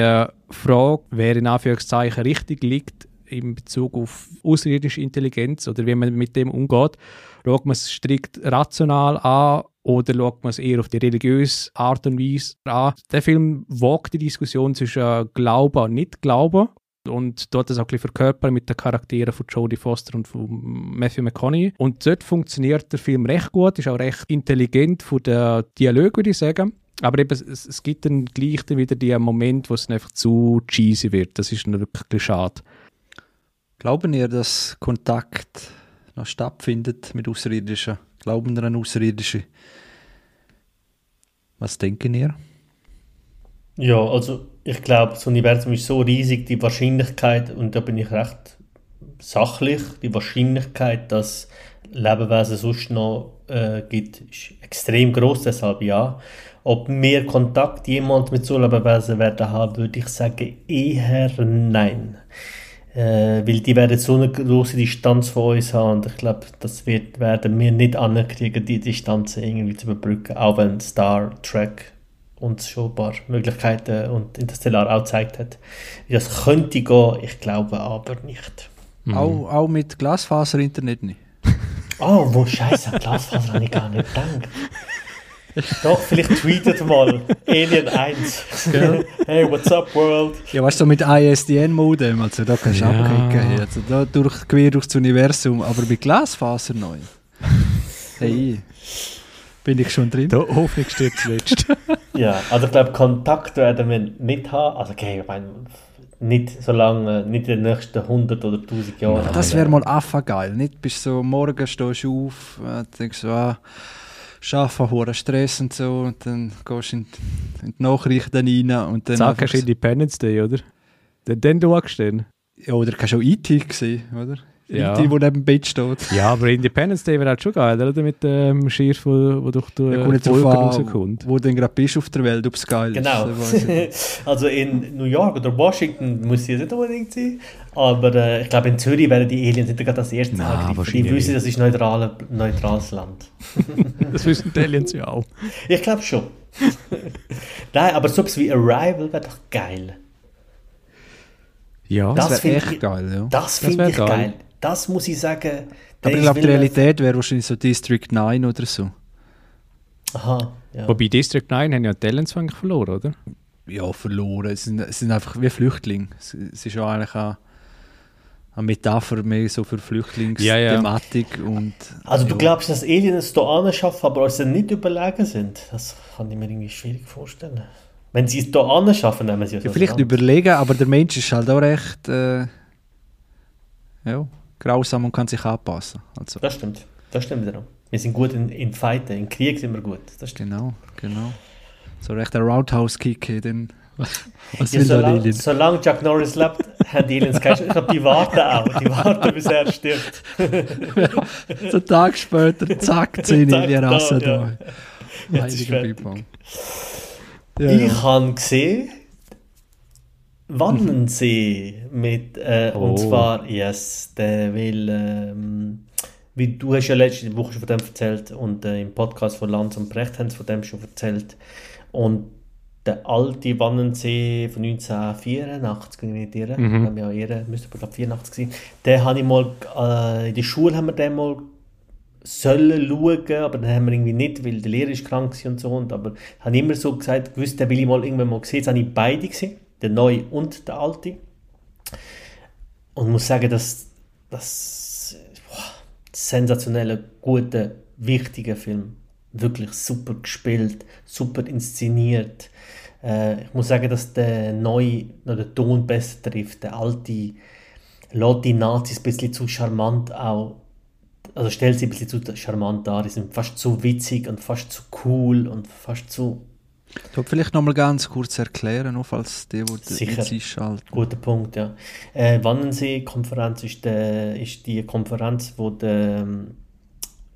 Frage, wer in Anführungszeichen richtig liegt, in Bezug auf außerirdische Intelligenz oder wie man mit dem umgeht, schaut man es strikt rational an oder schaut man es eher auf die religiöse Art und Weise an. Der Film wagt die Diskussion zwischen Glauben und Nicht-Glauben und dort das auch ein verkörpern mit den Charakteren von Jodie Foster und von Matthew McConaughey. Und dort funktioniert der Film recht gut, ist auch recht intelligent von der Dialog, würde ich sagen. Aber eben, es, es gibt dann gleich wieder die Moment, wo es einfach zu cheesy wird. Das ist dann wirklich schade. Glauben ihr, dass Kontakt noch stattfindet mit Außerirdischen? Glauben ihr an Außerirdische? Was denken ihr? Ja, also ich glaube, das Universum ist so riesig, die Wahrscheinlichkeit, und da bin ich recht sachlich die Wahrscheinlichkeit, dass Lebewesen sonst noch äh, gibt, ist extrem groß, deshalb ja. Ob mehr Kontakt jemand mit so Lebewesen werden haben, würde ich sagen eher nein. Äh, weil die werden so eine große Distanz von uns haben und ich glaube, das wird, werden wir nicht ankriegen, die Distanz irgendwie zu überbrücken, auch wenn Star Trek uns schon ein paar Möglichkeiten und Interstellar auch gezeigt hat. Das könnte gehen, ich glaube aber nicht. Mhm. Auch, auch mit Glasfaser-Internet nicht. Oh, wo Scheiße, Glasfaser habe ich gar nicht gedacht. Doch, vielleicht tweetet mal Alien 1. hey, what's up, world? Ja, weißt du, mit ISDN-Modem, also da kannst du ja. abkicken. Also da durch, quer durchs Universum, aber mit Glasfaser neu. Hey, bin ich schon drin? Da Hoffnung steht zuletzt. ja, also ich glaube, Kontakt werden wir nicht haben. Also, okay, ich meine, nicht so lange, nicht in den nächsten 100 oder 1000 Jahren. Ja, das wäre mal affa geil. Nicht bis so morgen stehst du auf, äh, denkst du, ah, Arbeiten, hoher Stress und so und dann gehst du in, in die Nachrichten rein und dann... Sag, hast du Independence Day, oder? Den, den du dann? Ja, oder kannst du auch IT e sehen, oder? Ja. Die, die neben dem Bett steht. Ja, aber Independence Day wäre halt schon geil, oder? Mit dem ähm, Schiff, wo, wo durch die ja, Folge rauskommt. Wo du gerade bist auf der Welt, ob es geil genau. ist. Genau. also in New York oder Washington muss es nicht unbedingt sein, aber äh, ich glaube in Zürich werden die Aliens nicht gerade als erstes angegriffen. Die wissen, das ist ein neutrale, neutrales Land. das wissen die Aliens ja auch. Ich glaube schon. Nein, aber so etwas wie Arrival wäre doch geil. Ja, das, das wäre echt ich, geil. Ja. Das finde ich geil. geil. Das muss ich sagen. Aber ich glaube, die Realität wäre wahrscheinlich so District 9 oder so. Aha. Ja. Wobei District 9 haben ja Talents eigentlich verloren, oder? Ja, verloren. Es sind, es sind einfach wie Flüchtlinge. Es, es ist ja eigentlich auch eine Metapher mehr so für Flüchtlingsthematik. Ja, ja. Und, also du ja. glaubst, dass Aliens es hier anschaffen, aber uns nicht überlegen sind? Das kann ich mir irgendwie schwierig vorstellen. Wenn sie es hier anschaffen, nehmen sie es ja, Vielleicht überlegen, aber der Mensch ist halt auch recht... Äh, ja, grausam und kann sich anpassen. Also. Das stimmt, das stimmt wiederum. Wir sind gut in, in Fighten, in Krieg sind wir gut. Das stimmt. Genau, genau. So recht ein Roundhouse-Kick, dann... Was ja, solange, solange Chuck Norris lebt, haben die Aliens keine Ich glaube, die warten auch. Die warten, bis er stirbt. ja, so einen Tag später, zack, zehn Alien Rasse da. Ja. Heiliger ja, ich ja. habe gesehen, Wannensee mit, äh, oh. und zwar, yes, der will, ähm, wie du hast ja letzte Woche schon von dem erzählt und äh, im Podcast von Lanz und Brecht haben sie von dem schon erzählt. Und der alte Wannensee von 1984, wenn ich nicht irre, mhm. haben wir ja irre, müsste aber 84 sein, den habe ich mal, äh, in der Schule haben wir den mal sollen schauen, aber dann haben wir irgendwie nicht, weil der Lehrer ist krank und so, und, aber habe immer so gesagt, gewusst, den will ich mal irgendwann mal sehen, jetzt habe ich beide gesehen der neue und der alte. Und muss sagen, dass das sensationelle, gute, wichtige Film. Wirklich super gespielt, super inszeniert. Äh, ich muss sagen, dass der neue noch den Ton besser trifft. Der alte lässt die Nazis ein bisschen zu charmant auch also stellt sie ein bisschen zu charmant dar, die sind fast zu witzig und fast zu cool und fast zu Du vielleicht noch mal ganz kurz erklären, nur falls die, die jetzt einschalten. Guter Punkt, ja. Äh, Wannensee-Konferenz ist, ist die Konferenz, wo der,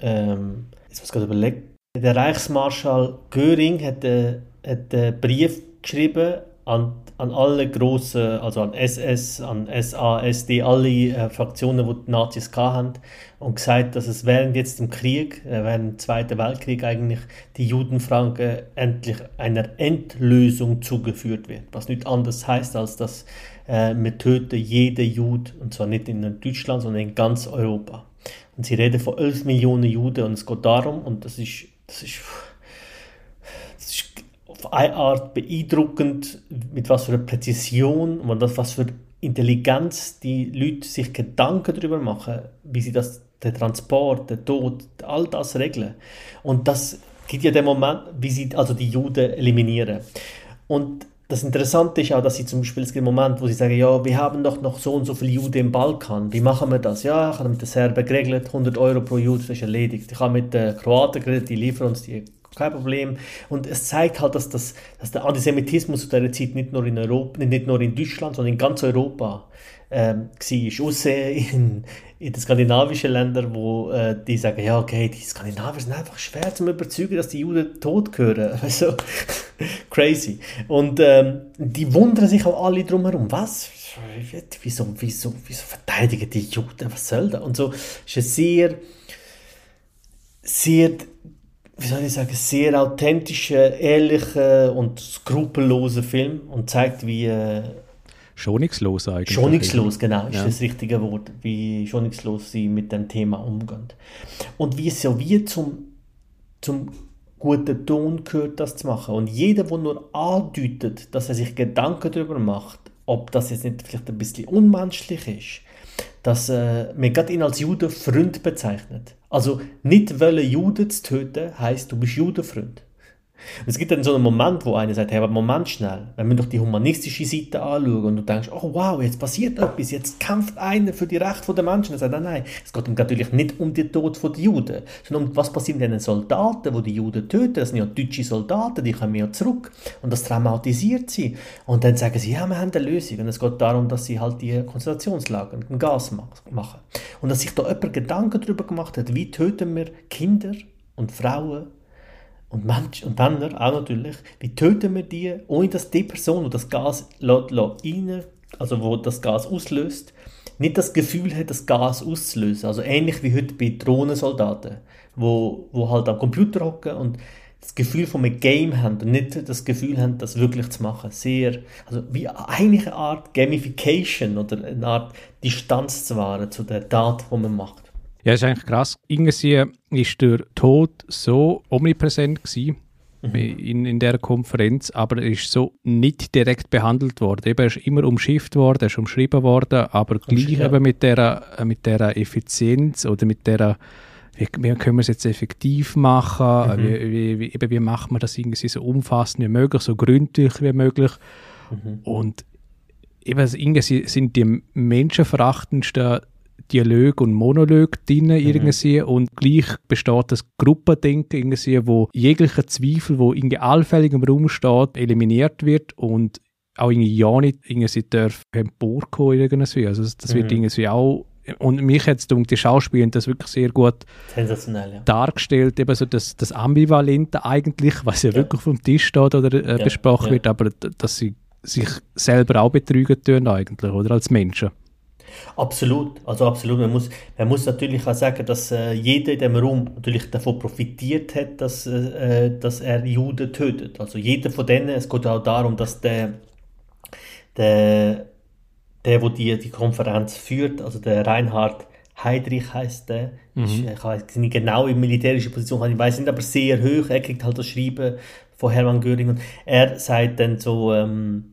ähm, jetzt muss ich gerade überlegen, der Reichsmarschall Göring hat, äh, hat einen Brief geschrieben an, an alle großen, also an SS, an SA, SD, alle äh, Fraktionen, die die Nazis hatten, und gesagt, dass es während jetzt dem Krieg, äh, während dem Zweiten Weltkrieg eigentlich die Judenfranken endlich einer Endlösung zugeführt wird. Was nicht anders heißt, als dass äh, wir töten jeden Jude, und zwar nicht in Deutschland, sondern in ganz Europa. Und sie reden von 11 Millionen Juden und es geht darum, und das ist, das ist auf eine Art beeindruckend, mit was für einer Präzision und was für Intelligenz die Leute sich Gedanken darüber machen, wie sie das, den Transport, den Tod, all das regeln. Und das gibt ja den Moment, wie sie also die Juden eliminieren. Und das Interessante ist auch, dass sie zum Beispiel, es gibt Moment, wo sie sagen, ja, wir haben doch noch so und so viele Juden im Balkan, wie machen wir das? Ja, ich habe mit den Serben geregelt, 100 Euro pro Jude, das ist erledigt. Ich habe mit den Kroaten geredet, die liefern uns die kein Problem. Und es zeigt halt, dass, das, dass der Antisemitismus zu dieser Zeit nicht nur in Europa, nicht nur in Deutschland, sondern in ganz Europa ähm, war. Ausser in, in den skandinavischen Ländern, wo äh, die sagen, ja, okay, die Skandinavier sind einfach schwer zu überzeugen, dass die Juden tot gehören. Also, crazy. Und ähm, die wundern sich auch alle drumherum. Was? Wieso, wieso, wieso verteidigen die Juden? Was soll das? Und so ist ein sehr, sehr, wie soll ich sagen, sehr authentischer, ehrlicher und skrupelloser Film und zeigt, wie äh, Schonungslos eigentlich. Schonungslos, genau, ist ja. das richtige Wort, wie schonungslos sie mit dem Thema umgehen. Und wie es ja wie zum, zum guten Ton gehört, das zu machen. Und jeder, der nur andeutet, dass er sich Gedanken darüber macht, ob das jetzt nicht vielleicht ein bisschen unmenschlich ist, dass äh, man gerade ihn als Judenfreund bezeichnet. Also nicht wollen Juden zu töten, heißt du bist Judenfreund. Und es gibt dann so einen Moment, wo einer sagt, hey, aber Moment schnell, wenn wir doch die humanistische Seite anschauen und du denkst, oh wow, jetzt passiert etwas, jetzt kämpft einer für die Rechte der Menschen. Er sagt, nein, nein, es geht natürlich nicht um den Tod der Juden, sondern um was passiert mit den Soldaten, die die Juden töten. Das sind ja deutsche Soldaten, die kommen ja zurück und das traumatisiert sie. Und dann sagen sie, ja, wir haben eine Lösung. Und es geht darum, dass sie halt die Konzentrationslager, ein Gas machen. Und dass sich da jemand Gedanken darüber gemacht hat, wie töten wir Kinder und Frauen und Menschen und Männer auch natürlich, wie töten wir die, ohne dass die Person, die das Gas rein, also wo das Gas auslöst, nicht das Gefühl hat, das Gas auszulösen. Also ähnlich wie heute bei Drohnensoldaten, wo, wo halt am Computer hocken und das Gefühl von einem Game haben und nicht das Gefühl haben, das wirklich zu machen. Sehr, also wie eigentlich eine Art Gamification oder eine Art Distanz zu wahren zu der Tat, die man macht. Ja, ist eigentlich krass. Irgendwie ist der Tod so omnipräsent gewesen mhm. in, in der Konferenz, aber er ist so nicht direkt behandelt worden. Eben, er ist immer umschifft worden, er ist umschrieben worden, aber gleich ja. eben mit der, mit der Effizienz oder mit der wie, wie können wir es jetzt effektiv machen, mhm. wie, wie, wie, eben, wie macht man das irgendwie so umfassend wie möglich, so gründlich wie möglich. Mhm. Und eben, irgendwie sind die menschenverachtendsten Dialog und Monolog drin mhm. irgendwie und gleich besteht das Gruppendenken irgendwie, wo jeglicher Zweifel, wo irgendwie allfällig im Raum steht, eliminiert wird und auch irgendwie ja nicht irgendwie darf emporkommen irgendwie. Also das, das mhm. wird irgendwie auch und mich hat es die Schauspieler das wirklich sehr gut ja. dargestellt, eben so das, das Ambivalente eigentlich, was ja, ja. wirklich vom Tisch steht oder äh, ja. besprochen wird, aber dass sie sich selber auch betrügen tun eigentlich, oder als Menschen. Absolut, also absolut. Man muss, man muss natürlich auch sagen, dass äh, jeder in dem Raum natürlich davon profitiert hat, dass, äh, äh, dass er Juden tötet. Also jeder von denen, es geht auch darum, dass der, der, der, wo die, die Konferenz führt, also der Reinhard Heydrich heißt der, mhm. ist, ich weiß nicht genau in militärischer Position, ich weiß nicht, aber sehr hoch. Er kriegt halt das Schreiben von Hermann Göring und er sagt dann so, ähm,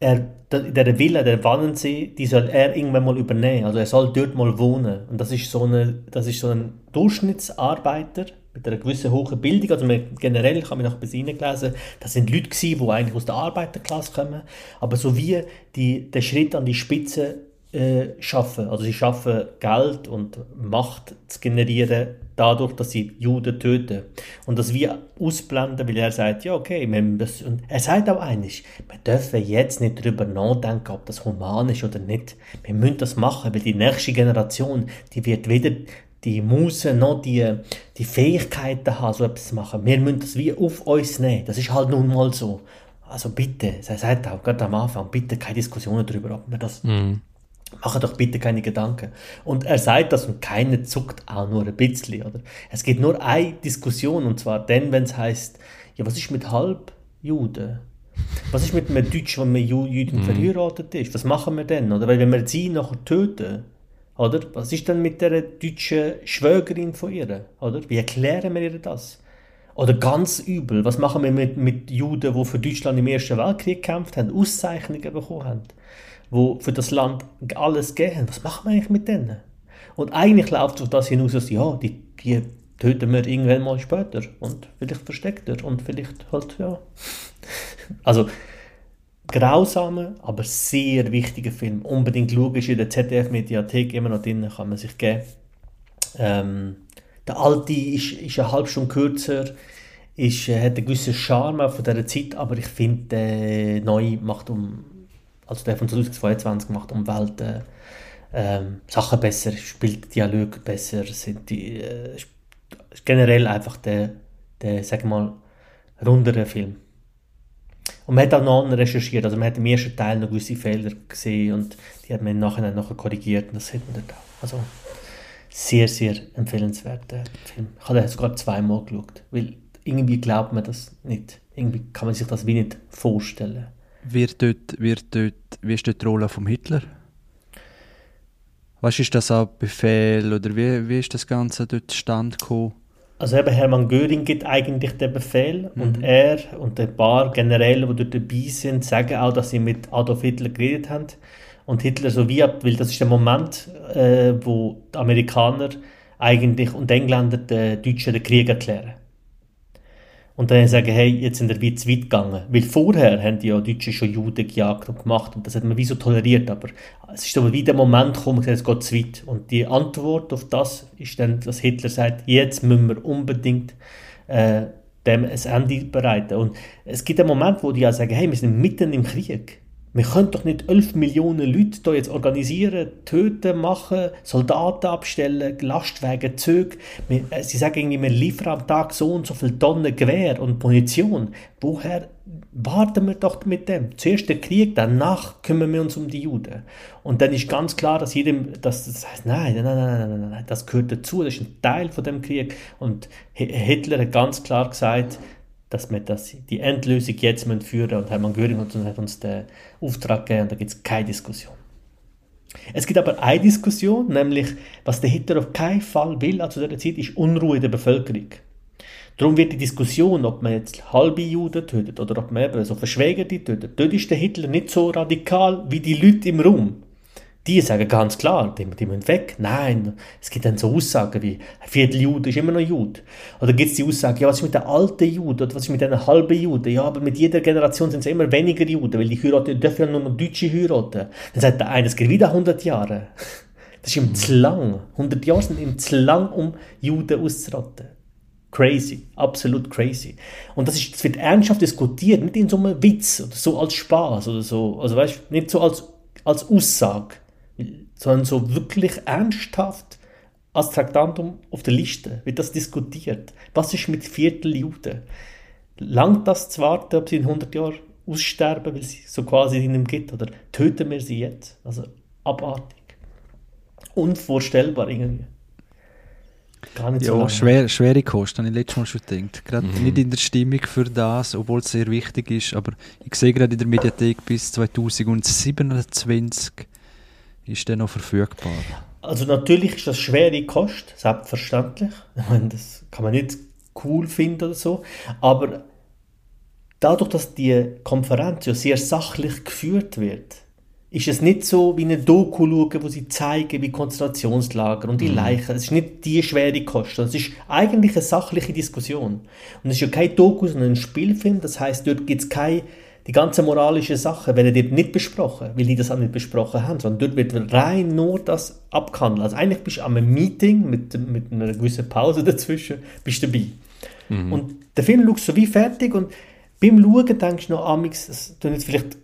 er, dieser Villa, der Wannensee, die soll er irgendwann mal übernehmen. Also er soll dort mal wohnen. Und das ist so, eine, das ist so ein Durchschnittsarbeiter mit einer gewissen hohen Bildung. Also man, generell, ich habe mich noch ein bisschen gelesen, das sind Leute gewesen, die eigentlich aus der Arbeiterklasse kommen. Aber so wie die, der Schritt an die Spitze äh, schaffen. Also sie schaffen Geld und Macht zu generieren, dadurch, dass sie Juden töten. Und das wir ausblenden, weil er sagt, ja okay, das, und er sagt auch eines, wir dürfen jetzt nicht darüber nachdenken, ob das human ist oder nicht. Wir müssen das machen, weil die nächste Generation, die wird weder die Muße noch die, die Fähigkeiten haben, so etwas zu machen. Wir müssen das wie auf uns nehmen. Das ist halt nun mal so. Also bitte, er sagt auch gerade am Anfang, bitte keine Diskussionen darüber, ob wir das mm. Mache doch bitte keine Gedanken. Und er sagt das und keiner zuckt auch nur ein bisschen. Oder? Es gibt nur eine Diskussion und zwar dann, wenn es heißt, ja, was ist mit Halbjuden? Was ist mit einem Deutschen, der mit Juden mhm. verheiratet ist? Was machen wir denn? Oder? Weil wenn wir sie nachher töten, oder? Was ist denn mit der deutschen Schwägerin von ihr? Oder? Wie erklären wir ihr das? Oder ganz übel, was machen wir mit, mit Juden, die für Deutschland im Ersten Weltkrieg gekämpft haben, Auszeichnungen bekommen haben? Wo für das Land alles gehen. Was machen wir eigentlich mit denen? Und eigentlich läuft auf das hinaus, dass ja, die, die töten wir irgendwann mal später und vielleicht versteckt er und vielleicht halt, ja. Also, grausamer, aber sehr wichtiger Film. Unbedingt ist in der ZDF-Mediathek immer noch drin, kann man sich geben. Ähm, der alte ist, ist eine halbe Stunde kürzer. ist, äh, hat einen gewissen Charme von dieser Zeit, aber ich finde, der neue macht um, also der von 2022 macht um Welten ähm, Sachen besser, spielt Dialog besser, sind die, äh, generell einfach der, der, sag mal, rundere Film. Und man hat auch noch recherchiert, also man hat im ersten Teil noch gewisse Fehler gesehen und die hat man Nachhinein noch korrigiert und das hat man dort auch. Also sehr, sehr empfehlenswerter Film. Ich habe den sogar zweimal geschaut, weil irgendwie glaubt man das nicht. Irgendwie kann man sich das wie nicht vorstellen. Wird dort, wird dort, wie ist dort die Rolle vom Hitler? Was ist das ein Befehl oder wie, wie ist das Ganze dort stand gekommen? Also eben Hermann Göring gibt eigentlich den Befehl mhm. und er und ein paar Generäle, die dort dabei sind, sagen auch, dass sie mit Adolf Hitler geredet haben und Hitler so wie weil das ist der Moment, äh, wo die Amerikaner eigentlich und die Engländer den Deutschen den Krieg erklären. Und dann sagen, hey, jetzt sind wir zu weit gegangen. Weil vorher haben die ja Deutsche schon Juden gejagt und gemacht und das hat man wie so toleriert, aber es ist aber wieder der Moment gekommen, es geht zu weit. Und die Antwort auf das ist dann, dass Hitler sagt, jetzt müssen wir unbedingt äh, dem ein Ende bereiten. Und es gibt einen Moment, wo die ja sagen, hey, wir sind mitten im Krieg. Wir können doch nicht 11 Millionen Leute hier jetzt organisieren, töten, machen, Soldaten abstellen, Lastwagen, Züge. Wir, äh, sie sagen irgendwie, wir liefern am Tag so und so viele Tonnen Gewehr und Munition. Woher warten wir doch mit dem? Zuerst der Krieg, danach kümmern wir uns um die Juden. Und dann ist ganz klar, dass jedem, dass das heißt, nein, nein, nein, nein, nein, nein, das gehört dazu, das ist ein Teil von dem Krieg. Und Hitler hat ganz klar gesagt, dass wir das, die Endlösung jetzt führen müssen. Und Hermann Göring hat uns den Auftrag gegeben und da gibt es keine Diskussion. Es gibt aber eine Diskussion, nämlich, was der Hitler auf keinen Fall will zu dieser Zeit, ist Unruhe in der Bevölkerung. Darum wird die Diskussion, ob man jetzt halbe Juden tötet oder ob man eben so Verschwägerte tötet, dort ist der Hitler nicht so radikal wie die Leute im Raum die sagen ganz klar, die, die müssen weg. Nein, es gibt dann so Aussagen wie, ein Viertel Jude ist immer noch Jude. Oder gibt es die Aussage, ja, was ist mit den alten Juden oder was ist mit den halben Juden? Ja, aber mit jeder Generation sind es immer weniger Juden, weil die heiraten, dürfen ja nur noch Deutsche heiraten. Dann sagt der eine, es geht wieder 100 Jahre. Das ist ihm zu lang. 100 Jahre sind ihm zu lang, um Juden auszurotten. Crazy, absolut crazy. Und das, ist, das wird ernsthaft diskutiert, nicht in so einem Witz oder so als Spaß oder so. Also weißt nicht so als, als Aussage sondern so wirklich ernsthaft als Traktantum auf der Liste wird das diskutiert. Was ist mit Viertel Juden? Langt das zu warten, ob sie in 100 Jahren aussterben, weil sie so quasi in ihm gibt? Oder töten wir sie jetzt? Also abartig. Unvorstellbar irgendwie. Gar nicht ja, so schwer, schwere Kosten, habe ich letztes Mal schon gedacht. Gerade mhm. nicht in der Stimmung für das, obwohl es sehr wichtig ist. Aber ich sehe gerade in der Mediathek bis 2027 ist der noch verfügbar? Also natürlich ist das schwere Kost, selbstverständlich. Ich meine, das kann man nicht cool finden oder so, aber dadurch, dass die Konferenz ja sehr sachlich geführt wird, ist es nicht so wie eine Doku schauen, wo sie zeigen, wie Konzentrationslager und die mhm. Leichen. Es ist nicht die schwere Kost. Es ist eigentlich eine sachliche Diskussion. Und es ist ja kein Doku, sondern ein Spielfilm. Das heißt, dort gibt es keine die ganzen moralischen Sachen werden dort nicht besprochen, weil die das auch nicht besprochen haben, sondern dort wird rein nur das abgehandelt. Also eigentlich bist du am Meeting mit, mit einer gewissen Pause dazwischen, bist du dabei. Mhm. Und der Film schaust so wie fertig und beim Schauen denkst du noch, amix, das tut jetzt vielleicht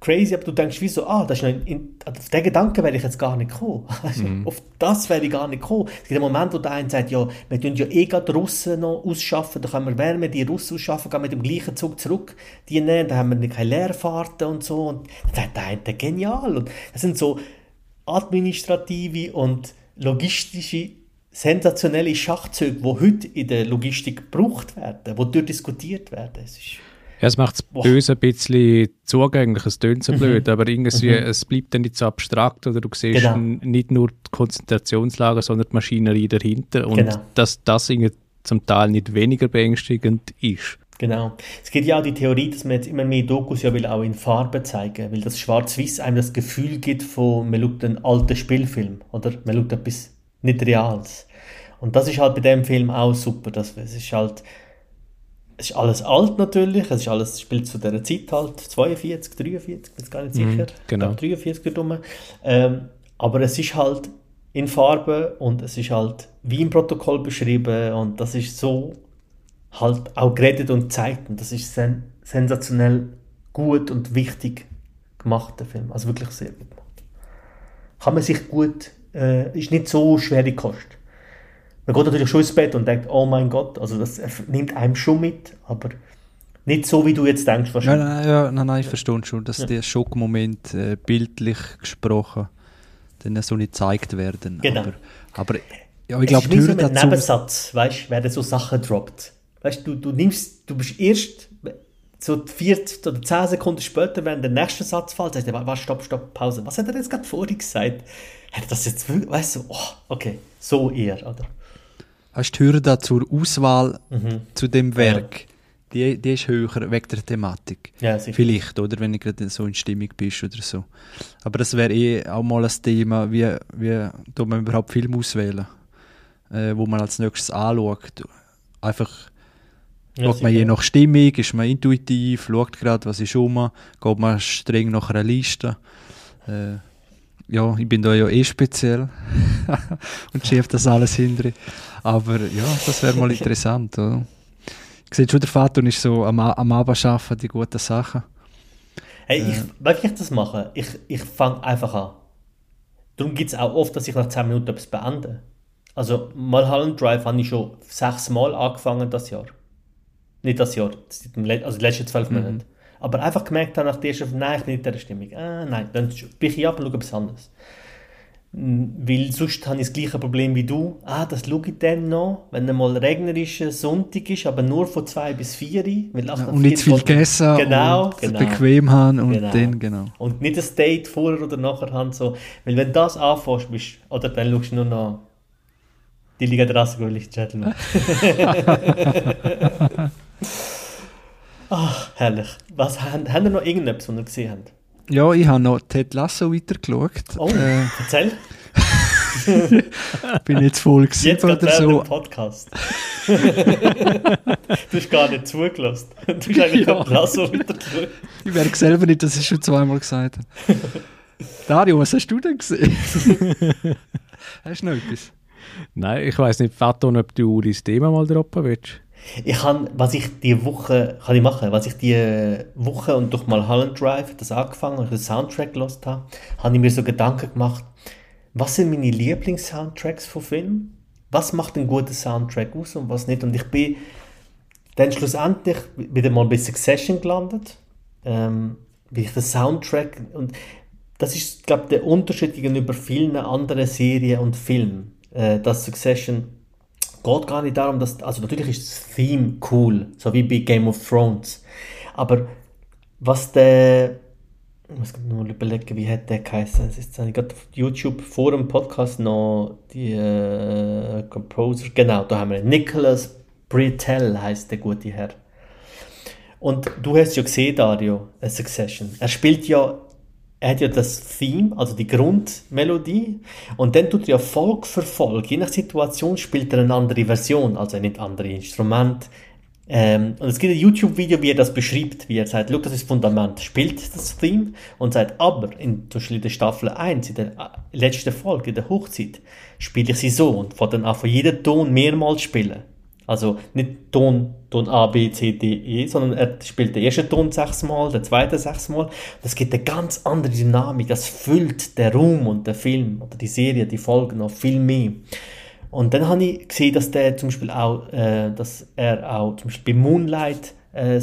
crazy, aber du denkst wie so, ah, das ist noch in, auf den Gedanken wäre ich jetzt gar nicht gekommen. Also, mm. Auf das wäre ich gar nicht gekommen. Es gibt einen Moment, wo der eine sagt, ja, wir tun ja eh gerade Russen noch ausschaffen, da können wir, wir die Russen ausschaffen, gehen mit dem gleichen Zug zurück, die nehmen, da haben wir keine Leerfahrten und so. Und dann sagt der eine, genial. Und das sind so administrative und logistische sensationelle Schachzüge, die heute in der Logistik gebraucht werden, die dort diskutiert werden. Es ist ja, es macht das Böse ein bisschen zugänglich, es tönt so mhm. blöd, aber irgendwie, mhm. es bleibt dann nicht so abstrakt oder du siehst genau. nicht nur die Konzentrationslager, sondern die Maschinerie dahinter und genau. dass das irgendwie zum Teil nicht weniger beängstigend ist. Genau. Es gibt ja auch die Theorie, dass man jetzt immer mehr Dokus ja will auch in Farbe zeigen, weil das Schwarz-Weiß einem das Gefühl gibt von, man schaut einen alten Spielfilm oder man schaut etwas nicht Reales. Und das ist halt bei dem Film auch super, dass es ist halt es ist alles alt natürlich, es ist alles, spielt zu dieser Zeit halt, 42, 43, bin gar nicht mhm, sicher, mm, genau. ich 43 rum. Ähm, aber es ist halt in Farbe und es ist halt wie im Protokoll beschrieben und das ist so halt auch geredet und gezeigt. Und das ist sen sensationell gut und wichtig gemacht, der Film. Also wirklich sehr gut gemacht. Kann man sich gut, äh, ist nicht so schwere Kost. Man geht natürlich schon ins Bett und denkt, oh mein Gott, also das nimmt einem schon mit, aber nicht so, wie du jetzt denkst wahrscheinlich. Ja, nein, ja, nein, nein, ich verstehe schon, dass ja. die Schockmomente äh, bildlich gesprochen dann so nicht gezeigt werden. Genau. Aber, aber ja, ich glaube, die so dazu... Nebensatz, weißt werden so Sachen droppt. Weißt du, du nimmst, du bist erst so vier oder zehn Sekunden später, wenn der nächste Satz fällt, sagst du, was, stopp, stopp, Pause. Was hat er jetzt gerade vorhin gesagt? Hat er das jetzt wirklich, weißt du, oh, okay, so eher, oder? Hast du die Hürde zur Auswahl mhm. zu dem Werk? Ja. Die, die ist höher wegen der Thematik. Ja, sicher. Vielleicht, oder? Wenn du gerade so in Stimmung bist oder so. Aber das wäre eh auch mal ein Thema, wie, wie tut man überhaupt Film auswählen, äh, wo man als nächstes anschaut. Einfach ja, schaut man je nach Stimmung, ist man intuitiv, schaut gerade, was ist um, geht man streng nach einer Liste. Äh, ja, ich bin da ja eh speziell und schiebe das alles hinter. Aber ja, das wäre mal interessant. Oder? Ich sehe schon, der Vater ist so am, am Abend arbeiten, die guten Sachen. Hey, ich, äh. wie ich das mache? Ich, ich fange einfach an. Darum gibt es auch oft, dass ich nach 10 Minuten etwas beende. Also, Mulholland Drive habe ich schon sechs Mal angefangen das Jahr. Nicht das Jahr, also die letzten zwölf mhm. Monate. Aber einfach gemerkt habe nach der ersten, nein, ich bin nicht in dieser Stimmung. Ah, nein, dann brich ich ab und schaue etwas anderes. Weil sonst habe ich das gleiche Problem wie du. Ah, das schaue ich dann noch, wenn mal regnerischer Sonntag ist, aber nur von zwei bis vier. Weil ja, und nicht zu viel gegessen genau, und genau. bequem haben und genau. dann, genau. Und nicht ein Date vorher oder nachher haben. So. Weil wenn du das anfängst, bist, oder dann schaust du nur noch die Liga der Rassengrünlich Gentlemen. Ach, herrlich. Was, haben, haben ihr noch irgendetwas, was ihr gesehen habt? Ja, ich habe noch Ted Lasso weitergeschaut. Oh, äh, erzähl. bin jetzt voll gewesen jetzt oder so. Podcast. du hast gar nicht zugelassen. Du hast eigentlich ja. Ted Lasso weitergeschaut. Ich merke selber nicht, dass ich schon zweimal gesagt habe. Dario, was hast du denn gesehen? hast du noch etwas? Nein, ich weiß nicht, Faton, ob du das Thema mal droppen willst. Ich kann, was ich die Woche, kann ich machen, was ich die Woche und durch mal Holland Drive das angefangen und den Soundtrack gelost habe, habe ich mir so Gedanken gemacht, was sind meine Lieblings-Soundtracks von Filmen? Was macht einen guten Soundtrack aus und was nicht? Und ich bin dann schlussendlich wieder mal bei Succession gelandet, ähm, wie ich den Soundtrack und das ist, glaube ich, der Unterschied gegenüber vielen anderen Serien und Filmen, äh, dass Succession geht gar nicht darum, dass, also natürlich ist das Theme cool, so wie bei Game of Thrones, aber was der, ich muss nur überlegen, wie hat der geheißen, es ist gerade auf YouTube vor dem Podcast noch die äh, Composer, genau, da haben wir Nicholas Britell heißt der gute Herr. Und du hast ja gesehen, Dario, A Succession. Er spielt ja er hat ja das Theme, also die Grundmelodie, und dann tut er ja Folge für Folge, je nach Situation spielt er eine andere Version, also nicht andere Instrument. Ähm, und es gibt ein YouTube-Video, wie er das beschreibt, wie er sagt, das ist Fundament, spielt das Theme und sagt, aber in, zum Beispiel in der Staffel 1, in der äh, letzten Folge, in der Hochzeit, spiele ich sie so und von dann an von jedem Ton mehrmals spielen. Also nicht Ton, Ton A, B, C, D, E, sondern er spielt den ersten Ton sechsmal, den zweiten sechsmal. Das gibt eine ganz andere Dynamik. Das füllt den Raum und den Film oder die Serie, die Folgen noch viel mehr. Und dann habe ich gesehen, dass der zum Beispiel auch, äh, dass er auch zum Beispiel bei Moonlight äh,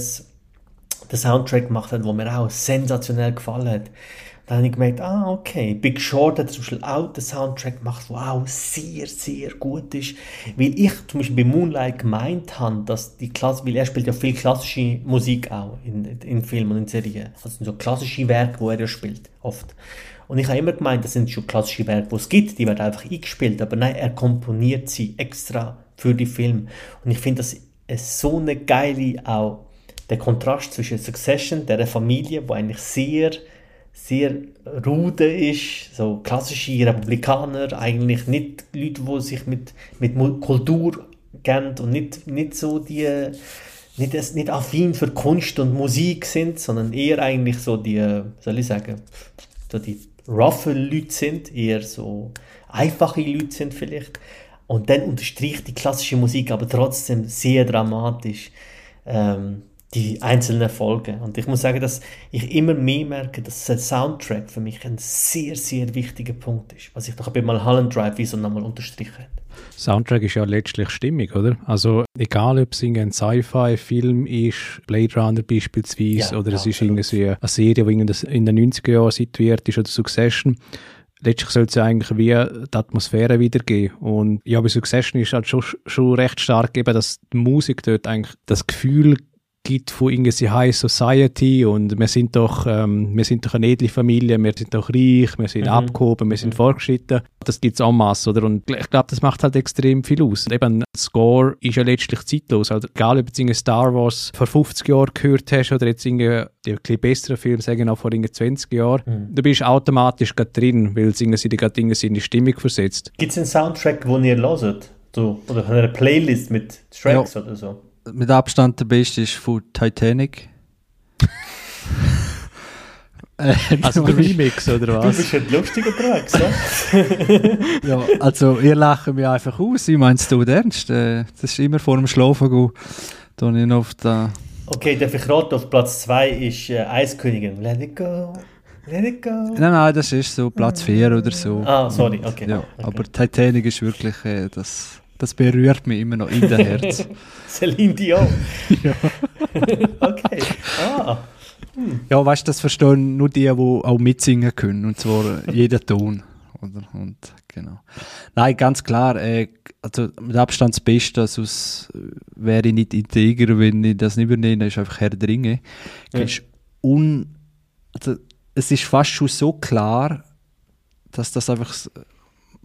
den Soundtrack gemacht hat, wo mir auch sensationell gefallen hat. Dann habe ich gemerkt, ah, okay, Big Short hat zum Beispiel auch den Soundtrack gemacht, der auch sehr, sehr gut ist. Weil ich zum Beispiel bei Moonlight gemeint habe, dass die Klasse, weil er spielt ja viel klassische Musik auch in, in Filmen und in Serien. Also so klassische Werke, wo er ja spielt, oft. Und ich habe immer gemeint, das sind schon klassische Werke, die es gibt, die werden einfach eingespielt. Aber nein, er komponiert sie extra für die Filme. Und ich finde, das ist so eine geile, auch der Kontrast zwischen Succession, der Familie, wo eigentlich sehr sehr rude ist, so klassische Republikaner, eigentlich nicht Leute, die sich mit, mit Kultur kennen und nicht, nicht so die, nicht, nicht affin für Kunst und Musik sind, sondern eher eigentlich so die, soll ich sagen, so die roughe Leute sind, eher so einfache Leute sind vielleicht. Und dann unterstreicht die klassische Musik aber trotzdem sehr dramatisch ähm, die einzelnen Folgen. Und ich muss sagen, dass ich immer mehr merke, dass der Soundtrack für mich ein sehr, sehr wichtiger Punkt ist, was ich doch bei Mulholland Drive so nochmal unterstrichen habe. Soundtrack ist ja letztlich stimmig, oder? Also egal, ob es ein Sci-Fi-Film ist, Blade Runner beispielsweise, Ja, oder es ist irgendwie eine Serie, die in den in den 90er Jahren situiert ist, oder Succession. Letztlich soll es ja eigentlich wie die Atmosphäre wiedergeben. Und ja, bei Succession ist halt schon, schon recht stark eben, dass die Musik dort eigentlich das Gefühl gibt von irgendwie High Society und wir sind doch, ähm, wir sind doch eine edle Familie, wir sind doch reich, wir sind Mhm. abgehoben, wir sind fortgeschritten. Das gibt es en masse, oder? Und ich glaube, das macht halt extrem viel aus. Und eben, Score ist ja letztlich zeitlos. Also, egal, ob du jetzt Star Wars vor 50 Jahren gehört hast oder jetzt irgendwie die ein bisschen besseren Film, sagen auch vor irgendwie 20 Jahren, Mhm. du bist automatisch gerade drin, weil es irgendwie gerade in die Stimmung versetzt. Gibt es einen Soundtrack, den ihr hört? So, oder eine Playlist mit Tracks oder so? Mit Abstand der beste ist von Titanic. Also der Remix, oder Du was? bist halt lustig unterwegs, ne? ja, also ihr lacht mich einfach aus. Ich meinst du ernst? Äh, das ist immer vor dem Schlafen gehen. Da ich noch auf der Okay, darf ich raten, auf Platz 2 ist äh, Eiskönigin. Let it go, let it go. Nein, nein, das ist so Platz 4 oder so. Ah, sorry, okay. Ja, okay. aber Titanic ist wirklich, äh, das, das berührt mich immer noch in der Herz. Celine Dion. okay. Ah, ja, weißt du, das verstehen nur die, die auch mitsingen können. Und zwar jeden Ton. Oder? Und, genau. Nein, ganz klar, äh, also mit Abstand das Beste, sonst äh, wäre ich nicht integer, wenn ich das nicht übernehme, ist einfach Herr der Ringe. Ja. Un, also, es ist fast schon so klar, dass das einfach,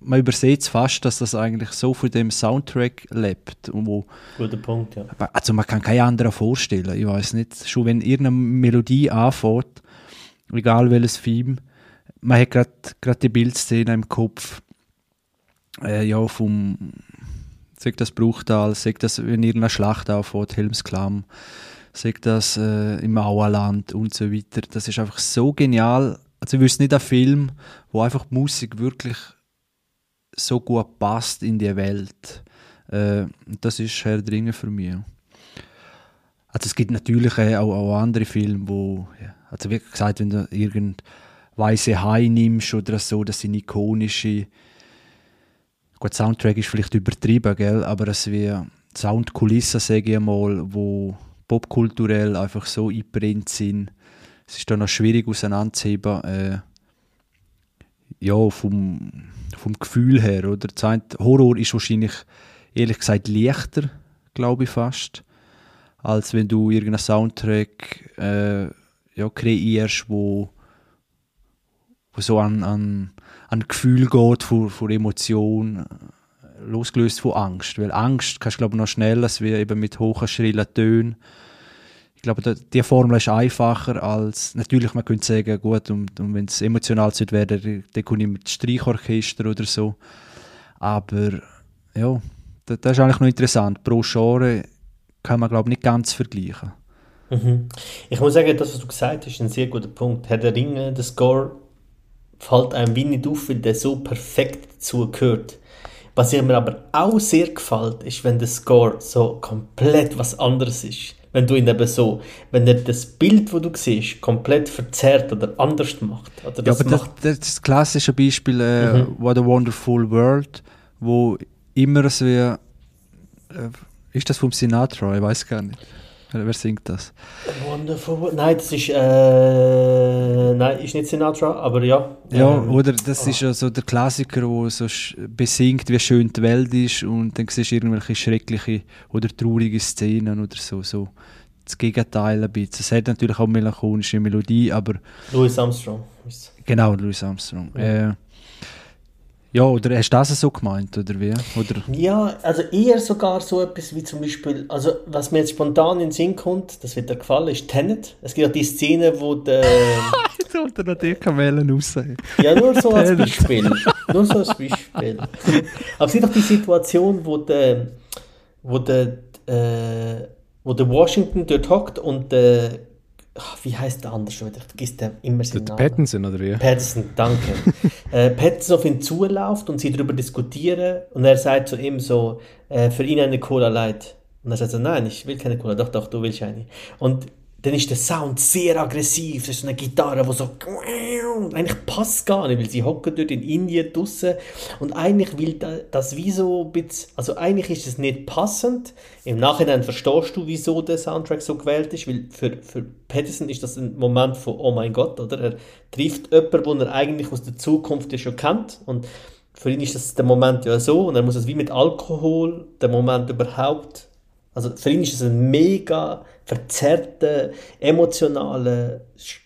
man übersieht fast, dass das eigentlich so von dem Soundtrack lebt. Und wo, guter Punkt, ja. Also man kann keinen anderen vorstellen. Ich weiß nicht. Schon wenn irgendeine Melodie anfängt, egal welches Theme, man hat gerade die Bildszene im Kopf, äh, ja, vom, sagt das Bruchtal, sagt das, wenn irgendeine Schlacht anfängt, Helmsklamm, sagt das äh, im Auerland und so weiter. Das ist einfach so genial. Also ich wüsste nicht ein Film, wo einfach die Musik wirklich so gut passt in die Welt. Äh, das ist Herr der Ringe für mich. Also es gibt natürlich auch, auch andere Filme, wo, ja, also wie gesagt, wenn du irgend Weiße Hai nimmst oder so, das sind ikonische, gut, Soundtrack ist vielleicht übertrieben, gell, aber es wie Soundkulissen, sage ich mal, wo popkulturell einfach so eingebrannt sind. Es ist dann noch schwierig auseinanderzuheben, äh, ja, vom, vom Gefühl her, oder? Eine, Horror ist wahrscheinlich, ehrlich gesagt, leichter, glaube ich fast, als wenn du irgendeinen Soundtrack äh, ja, kreierst, wo, wo so an, an, an Gefühl geht, von, von Emotion, losgelöst von Angst. Weil Angst kannst du, glaube ich, noch schneller, als wir eben mit hohen, schrillen Tönen. Ich glaube, die Formel ist einfacher als, natürlich, man könnte sagen, gut, und, und wenn es emotional sollte werden, dann komme ich mit Streichorchester oder so. Aber, ja, das, das ist eigentlich noch interessant. Pro Genre kann man, glaube ich, nicht ganz vergleichen. Mhm. Ich muss sagen, das, was du gesagt hast, ist ein sehr guter Punkt. Herr der Ringe, der Score fällt einem wie nicht auf, weil der so perfekt dazu gehört. Was mir aber auch sehr gefällt, ist, wenn der Score so komplett was anderes ist. Wenn du ihn eben so, wenn er das Bild, wo du siehst, komplett verzerrt oder anders macht. Oder Ja, das aber macht das das klassische Beispiel, äh, Mhm. What a Wonderful World, wo immer so wie, äh, ist das vom Sinatra? Ich weiß gar nicht. Wer, wer singt das? Wonderful. Nein, das ist, äh, nein, ist nicht Sinatra, aber ja. Ja, Ähm, oder das ist ja so der Klassiker, wo so besingt, wie schön die Welt ist und dann siehst du irgendwelche schreckliche oder traurige Szenen oder so. so. Das Gegenteil ein bisschen. Es hat natürlich auch melancholische Melodie, aber Louis Armstrong. genau, Louis Armstrong. Ja, äh, ja oder hast du das so gemeint, oder wie? Oder Ja, also eher sogar so etwas wie zum Beispiel, also was mir jetzt spontan in den Sinn kommt, das wird dir gefallen, ist Tenet. Es gibt ja die Szene, wo der, Jetzt holt er noch die Kamellen raus. ja nur so als. Beispiel, nur so als Beispiel. Aber es gibt doch die Situation, wo der, wo der, äh, wo der Washington dort hockt und der ach, wie heißt der andere schon wieder? Ich vergesse den immer Der seinen Namen. Pattinson, oder wie? Patterson, danke. äh, Patterson auf ihn zuläuft und sie darüber diskutieren und er sagt zu ihm so, äh, für ihn eine Cola Light. Und er sagt so, nein, ich will keine Cola, doch, doch, du willst eine. Und dann ist der Sound sehr aggressiv, das ist eine Gitarre, die so, eigentlich passt gar nicht, weil sie hocken dort in Indien draussen. Und eigentlich will da- das wie so ein bisschen, also eigentlich ist es nicht passend. Im Nachhinein verstehst du, wieso der Soundtrack so gewählt ist, weil für, für Patterson ist das ein Moment von, oh mein Gott, oder? Er trifft jemanden, den er eigentlich aus der Zukunft schon kennt. Und für ihn ist das der Moment ja so. Und er muss es wie mit Alkohol, der Moment überhaupt, also für ihn ist es ein mega verzerrter, emotionaler,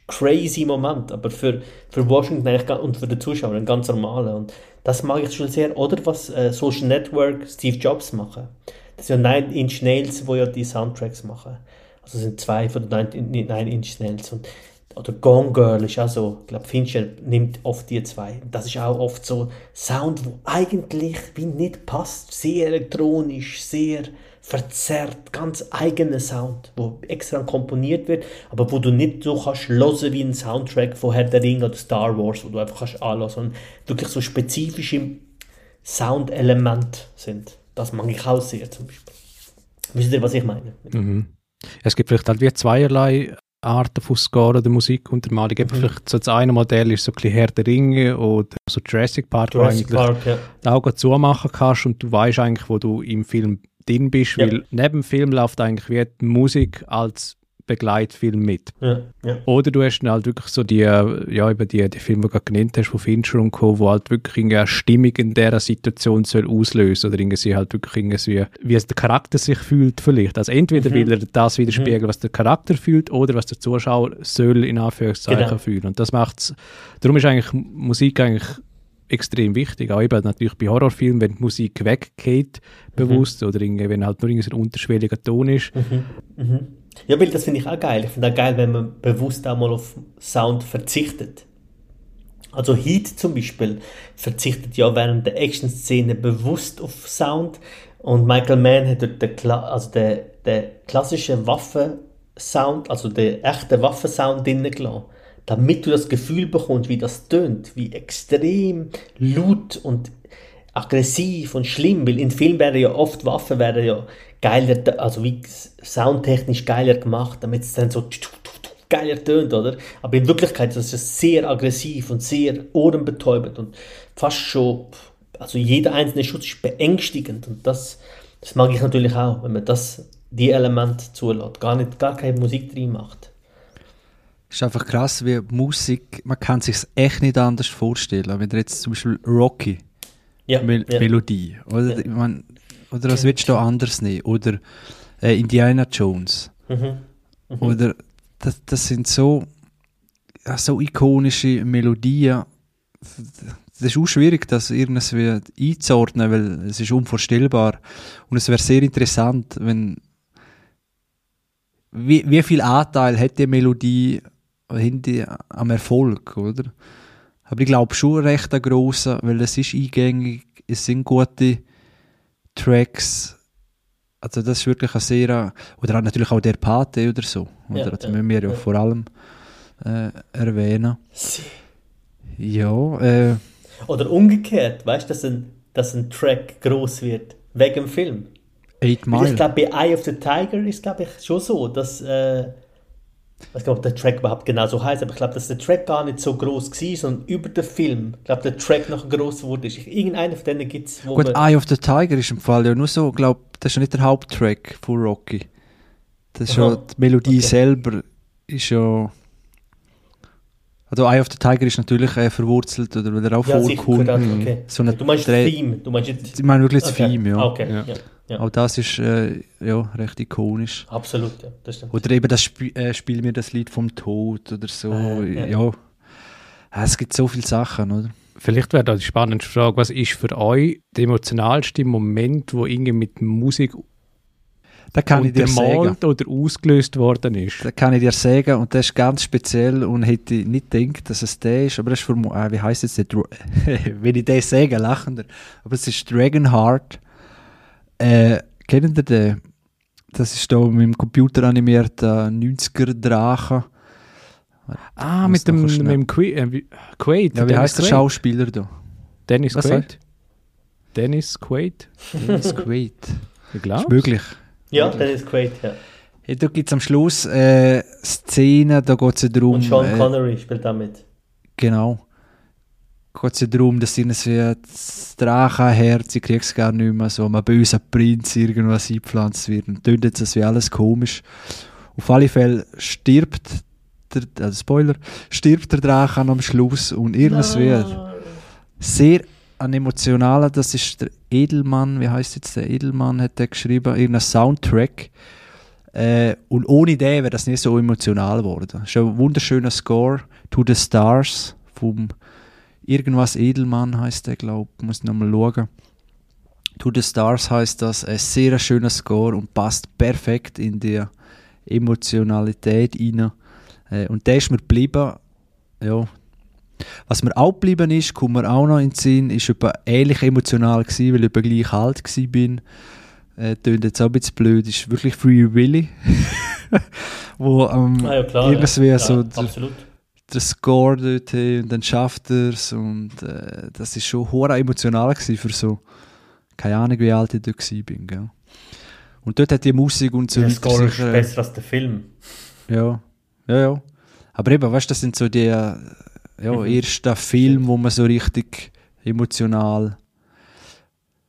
crazy Moment, aber für, für Washington eigentlich, und für den Zuschauer ein ganz normaler und das mag ich schon sehr, oder was äh, Social Network Steve Jobs machen. Das sind ja Nine Inch Nails, wo ja die Soundtracks machen. Also sind zwei von den Nine, Nine Inch Nails und oder Gone Girl ist auch so, ich glaube Fincher nimmt oft die zwei. Das ist auch oft so Sound, wo eigentlich wie nicht passt, sehr elektronisch, sehr verzerrt, ganz eigener Sound, wo extra komponiert wird, aber wo du nicht so kannst hören wie ein Soundtrack von Herr der Ringe oder Star Wars, wo du einfach kannst anhören, sondern wirklich so spezifische Soundelemente sind. Das mag ich auch sehr zum Beispiel. Wisst ihr, was ich meine? Mhm. Es gibt vielleicht halt wie zweierlei Arten von Score oder Musikuntermalung. Mhm. Vielleicht so das eine Modell ist so ein bisschen Herr der Ringe oder so Jurassic Park, Jurassic wo eigentlich Park, ja. die Augen zumachen kannst und du weißt eigentlich, wo du im Film drin bist, Ja. weil neben dem Film läuft eigentlich wie die Musik als Begleitfilm mit. Ja, ja. Oder du hast dann halt wirklich so die, äh, ja, über die, die Filme, die du gerade genannt hast, von Fincher und Co., wo halt wirklich eine Stimmung in dieser Situation soll auslösen oder irgendwie halt wirklich irgendwie, wie es der Charakter sich fühlt vielleicht. Also entweder Mhm. will er das widerspiegeln, was der Charakter fühlt oder was der Zuschauer soll in Anführungszeichen Genau. fühlen. Und das macht's, darum ist eigentlich Musik eigentlich extrem wichtig. Auch eben natürlich bei Horrorfilmen, wenn die Musik weggeht, bewusst, oder irgendwie, wenn halt nur irgendwie so ein unterschwelliger Ton ist. Mhm. Ja, weil das finde ich auch geil. Ich finde auch geil, wenn man bewusst auch mal auf Sound verzichtet. Also Heat zum Beispiel verzichtet ja während der Action-Szene bewusst auf Sound und Michael Mann hat dort den, Kla also den, den klassischen Waffensound, also den echten Waffensound drinnen gelassen, damit du das Gefühl bekommst, wie das tönt, wie extrem laut und aggressiv und schlimm, weil in Filmen werden ja oft Waffen werden ja geiler, also wie soundtechnisch geiler gemacht, damit es dann so geiler tönt, oder? Aber in Wirklichkeit ist es sehr aggressiv und sehr ohrenbetäubend und fast schon, also jeder einzelne Schuss ist beängstigend und das, das mag ich natürlich auch, wenn man das, die Elemente zulässt, gar nicht, gar keine Musik drin macht. Ist einfach krass, wie Musik, man kann sich echt nicht anders vorstellen. Wenn du jetzt zum Beispiel Rocky, Ja, Mel ja. Melodie, oder, Ja. mein, oder was willst du anders nehmen? Oder äh, Indiana Jones, Mhm. oder das, das sind so, ja, so ikonische Melodien. Das ist auch schwierig, das irgendwie einzuordnen, weil es ist unvorstellbar. Und es wäre sehr interessant, wenn wie, wie viel Anteil hat die Melodie die am Erfolg, oder? Aber ich glaube schon recht ein grosser, weil es ist eingängig, es sind gute Tracks. Also das ist wirklich ein sehr, oder natürlich auch der Pate oder so. Oder? Ja, das ja, müssen wir ja, ja. vor allem äh, erwähnen. Ja, äh, Oder umgekehrt, weißt du, dass ein, dass ein Track groß wird, wegen dem Film. Eight Weil ich Mile. glaube, bei Eye of the Tiger ist, glaube ich, schon so, dass, äh, ich weiß nicht, ob der Track überhaupt genau so heißt, aber ich glaube, dass der Track gar nicht so groß war, sondern über den Film, ich glaube, der Track noch groß wurde. Ist. Irgendeinen von denen gibt es, wo Gut, Eye of the Tiger ist im Fall ja nur so, glaube das ist ja nicht der Haupttrack von Rocky. Das ist Aha, ja, die Melodie okay. selber ist ja... Also Eye of the Tiger ist natürlich äh, verwurzelt, oder weil er auch ja, vorkommt. okay. So Du meinst das Theme, du meinst Ich meine wirklich das okay. Theme, ja. Okay, Ja. ja. Ja. Auch das ist äh, ja, recht ikonisch. Absolut, ja, das stimmt. Oder eben das Sp äh, Spiel mir das Lied vom Tod oder so. Äh, ja. ja. Es gibt so viele Sachen, oder? Vielleicht wäre da die spannende Frage, was ist für euch der emotionalste Moment, wo irgendwie mit Musik Da kann ich dir sagen. oder ausgelöst worden ist? Da kann ich dir sagen, und das ist ganz speziell und hätte ich nicht gedacht, dass es der ist, aber das ist für, äh, wie heißt jetzt der, Dra- wenn ich den sage, lachen wir. Aber es ist Dragonheart. Äh, kennt ihr den? Das ist da mit dem Computer animierten 90er Drachen. Ah, muss mit dem, mit dem Qu äh, wie- Quaid. Ja, wie heißt der. Schauspieler da? Dennis Was Quaid. Dennis Quaid. Dennis Quaid. Ich Ist glaube. möglich. Ja, Dennis Quaid, ja. Hey, da gibt es am Schluss äh, Szenen, da geht es ja darum. Und Sean äh, Connery spielt damit. Genau. Geht es ja darum, dass irgendwie das Drachenherz, ich krieg's gar nicht mehr, so einem bösen Prinz irgendwas eingepflanzt wird. Und tönt jetzt das wie alles komisch. Auf alle Fälle stirbt der, also Spoiler, stirbt der Drachen am Schluss und irgendwie sehr ein emotionaler, das ist der Edelmann, wie heißt jetzt der Edelmann, hat der geschrieben, irgendein Soundtrack. Äh, und ohne den wäre das nicht so emotional geworden. Es ist ein wunderschöner Score, To the Stars, vom irgendwas Edelmann heißt der, glaube ich, muss ich nochmal schauen. To the Stars heißt das, ein sehr schöner Score und passt perfekt in die Emotionalität rein. Äh, und der ist mir geblieben, ja, was mir auch geblieben ist, kommt mir auch noch in den Sinn, ist etwa ähnlich emotional gewesen, weil ich gleich alt bin. Äh, tönt jetzt auch ein bisschen blöd, ist wirklich Free Willy. wo ähm, Ah, ja, klar. ja. so ja, der, absolut. Der Score dort hey, und dann schafft er es und äh, das ist schon hure emotional für so, keine Ahnung wie alt ich dort gsi bin. Gell? Und dort hat die Musik und so Der Score ist sicher- besser als der Film. ja, ja, ja. Aber eben, weißt du, das sind so die äh, ja, Mhm. ersten Filme, wo man so richtig emotional.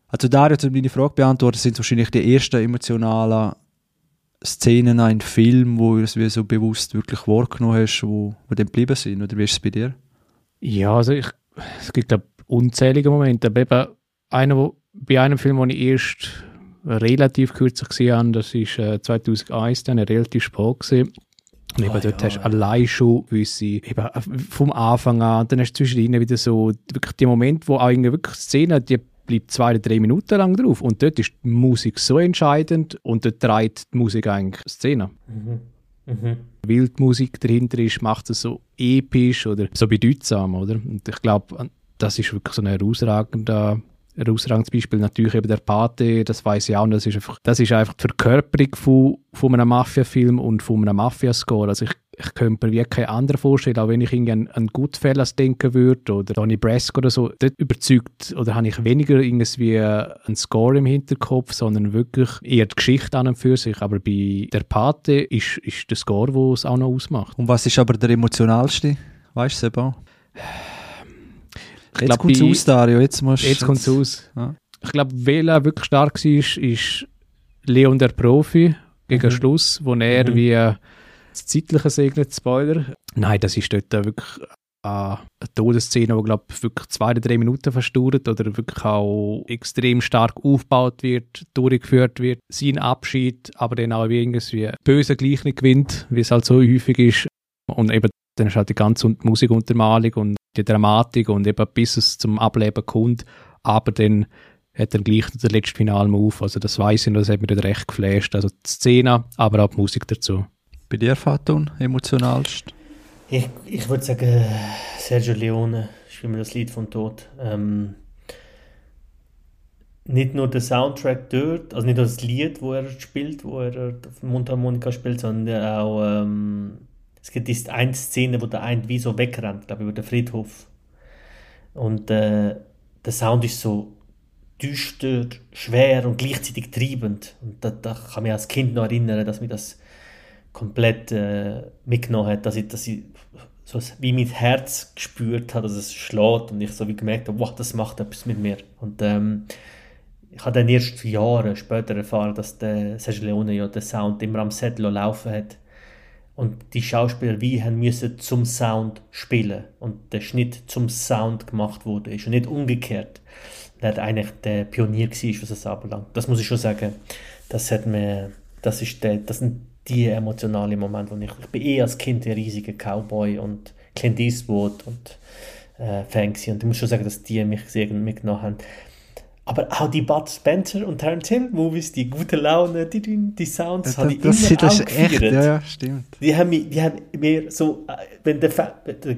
Also Dario, um deine Frage beantworten, sind wahrscheinlich die ersten emotionalen Szenen in einem Film, wo du es wie so bewusst wirklich wahrgenommen hast, wo, wo dann geblieben sind. Oder wie ist es bei dir? Ja, also ich, es gibt glaub, unzählige Momente. Aber eben einer, wo, bei einem Film, den ich erst relativ kürzlich gesehen habe, das ist äh, 2001, dann relativ spät gesehen. Und eben Ah, dort ja, hast du ja. allein schon gewisse, eben äh, vom Anfang an, dann hast du zwischendrin wieder so, wirklich die Momente, wo auch irgendwie wirklich Szene, die bleibt zwei oder drei Minuten lang drauf. Und dort ist die Musik so entscheidend und dort trägt die Musik eigentlich die Szene. Mhm. Mhm. weil die Musik dahinter ist, macht es so episch oder so bedeutsam, oder? Und ich glaube, das ist wirklich so ein herausragender ein herausragendes Beispiel natürlich eben der Pate, das weiß ich auch, und das ist einfach, das ist einfach die Verkörperung von, von einem Mafia-Film und von einem Mafia-Score. Also ich, ich könnte mir wie keinen anderen vorstellen, auch wenn ich irgendwie an, an Goodfellas denken würde oder Donnie Brasco oder so, dort überzeugt oder habe ich weniger irgendwie einen Score im Hinterkopf, sondern wirklich eher die Geschichte an und für sich. Aber bei der Pate ist, ist der Score, der es auch noch ausmacht. Und was ist aber der emotionalste? Weißt du, Seba? Jetzt kommt es aus, Dario. Jetzt, musst Jetzt kommt es aus. Ja. Ich glaube, wer wirklich stark war, ist, Leon der Profi gegen Mhm. Schluss, wo er Mhm. wie das Zeitliche segnet, Spoiler. Nein, das ist dort wirklich eine Todesszene, die, glaube ich, wirklich zwei oder drei Minuten verstauert oder wirklich auch extrem stark aufgebaut wird, durchgeführt wird. Sein Abschied, aber dann auch wie irgendwie böse gleich nicht gewinnt, wie es halt so häufig ist. Und eben dann ist halt die ganze Musikuntermalung und die Dramatik und eben bis es zum Ableben kommt, aber dann hat er gleich den letzten Finalmove, also das weiß ich und das hat dann recht geflasht, also die Szene, aber auch die Musik dazu. Bei dir, Faton, emotionalst? Ich, ich würde sagen, Sergio Leone ist immer das Lied vom Tod. Ähm, nicht nur der Soundtrack dort, also nicht nur das Lied, wo er spielt, wo er auf Mundharmonika spielt, sondern auch, ähm, es gibt diese eine Szene, wo der eine wie so wegrennt, glaube ich, über den Friedhof. Und äh, der Sound ist so düster, schwer und gleichzeitig treibend. Und da, da kann mich als Kind noch erinnern, dass mich das komplett äh, mitgenommen hat, dass ich, dass ich so wie mein Herz gespürt habe, dass es schlägt und ich so wie gemerkt habe, wow, das macht etwas mit mir. Und ähm, ich habe dann erst Jahre später erfahren, dass der Sergio Leone ja den Sound immer am Set laufen hat und die Schauspieler wie haben müssen zum Sound spielen und der Schnitt zum Sound gemacht wurde ist und nicht umgekehrt. Der eigentlich der Pionier gewesen, was das anbelangt. Das muss ich schon sagen. Das hat mir, das ist der, das sind die emotionalen Momente, wo ich, ich bin eh als Kind ein riesiger Cowboy und Clint Eastwood und äh, Fan gewesen. und ich muss schon sagen, dass die mich sehr mitgenommen haben. Aber auch die Bud Spencer und Hill Movies, die gute Laune, die, die, die Sounds, Das, habe ich das, immer das auch ist echt, ja, ja, stimmt. Die haben, mich, die haben mir so, äh, wenn der,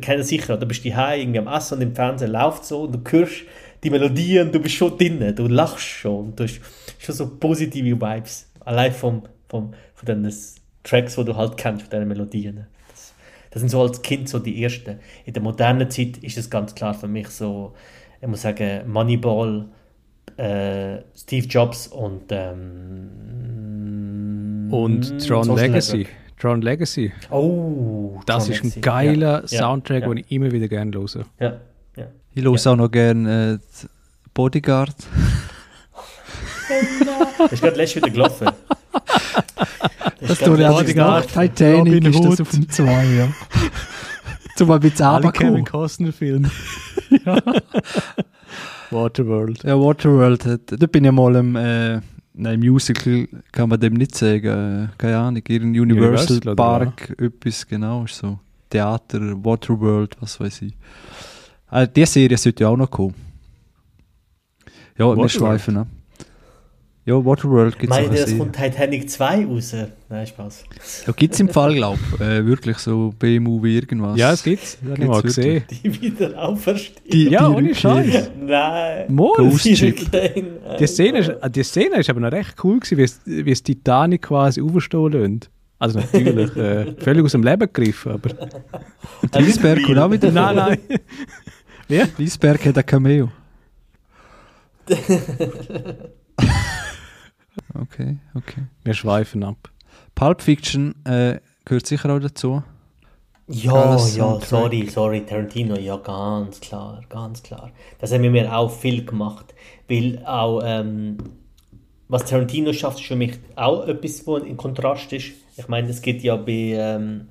kennst sicher, du bist die irgendwie am Essen und im Fernsehen läuft so und du hörst die Melodien, du bist schon drin, du lachst schon, du hast schon so positive Vibes, allein vom, vom, von den Tracks, die du halt kennst, von diesen Melodien. Das, Das sind so als Kind so die ersten. In der modernen Zeit ist es ganz klar für mich so, ich muss sagen, Moneyball, äh, Steve Jobs und ähm, Und Tron Social Legacy. Network. Tron Legacy. Oh, Das Tron ist ein Legacy. geiler Ja, Soundtrack, ja, den ich immer wieder gerne höre. Ja, ja. Ich höre auch noch gerne äh, Bodyguard. Das ist gerade letztes wieder gelaufen. Das ist tue ich auch nach Titanic Robin ist das auf dem 2, ja. Zum ein bisschen Alle Kevin. Costner Filme. Waterworld. Ja, Waterworld, hat- da bin ich mal im, äh, nein, Musical kann man dem nicht sagen, äh, keine Ahnung, irgendein Universal, Universal, oder Park, etwas, genau, ist so Theater, Waterworld, was weiß ich. Äh, die Serie sollte ja auch noch kommen. Ja, wir Waterworld? schweifen ab. Ja, Waterworld gibt es auch Meint ihr, es kommt Titanic 2 raus? Nein, Spaß. Ja, gibt es im Fall, glaube ich, äh, wirklich so B-Movie irgendwas. Ja, es. Das habe ich mal Gibt's gesehen. Die wieder auferstehen. Die, Ja, die ohne. Scheiß. Nein. Moll. Ghost Die Chick. Rückkehr. Die Szene, ist, äh, die Szene ist aber noch recht cool gewesen, wie es, wie es Titanic quasi aufstehen lässt. Also natürlich, äh, völlig aus dem Leben gegriffen, aber... Und die Eisberg kommt auch wieder nein, nein. Wie? Die Eisberg hat ein Cameo. okay, okay. Wir schweifen ab. Pulp Fiction äh, gehört sicher auch dazu. Ja, ja, sorry, sorry, Tarantino, ja, ganz klar, ganz klar. Das haben wir mir auch viel gemacht, weil auch, ähm, was Tarantino schafft, ist für mich auch etwas, wo in Kontrast ist. Ich meine, es geht ja bei, ähm,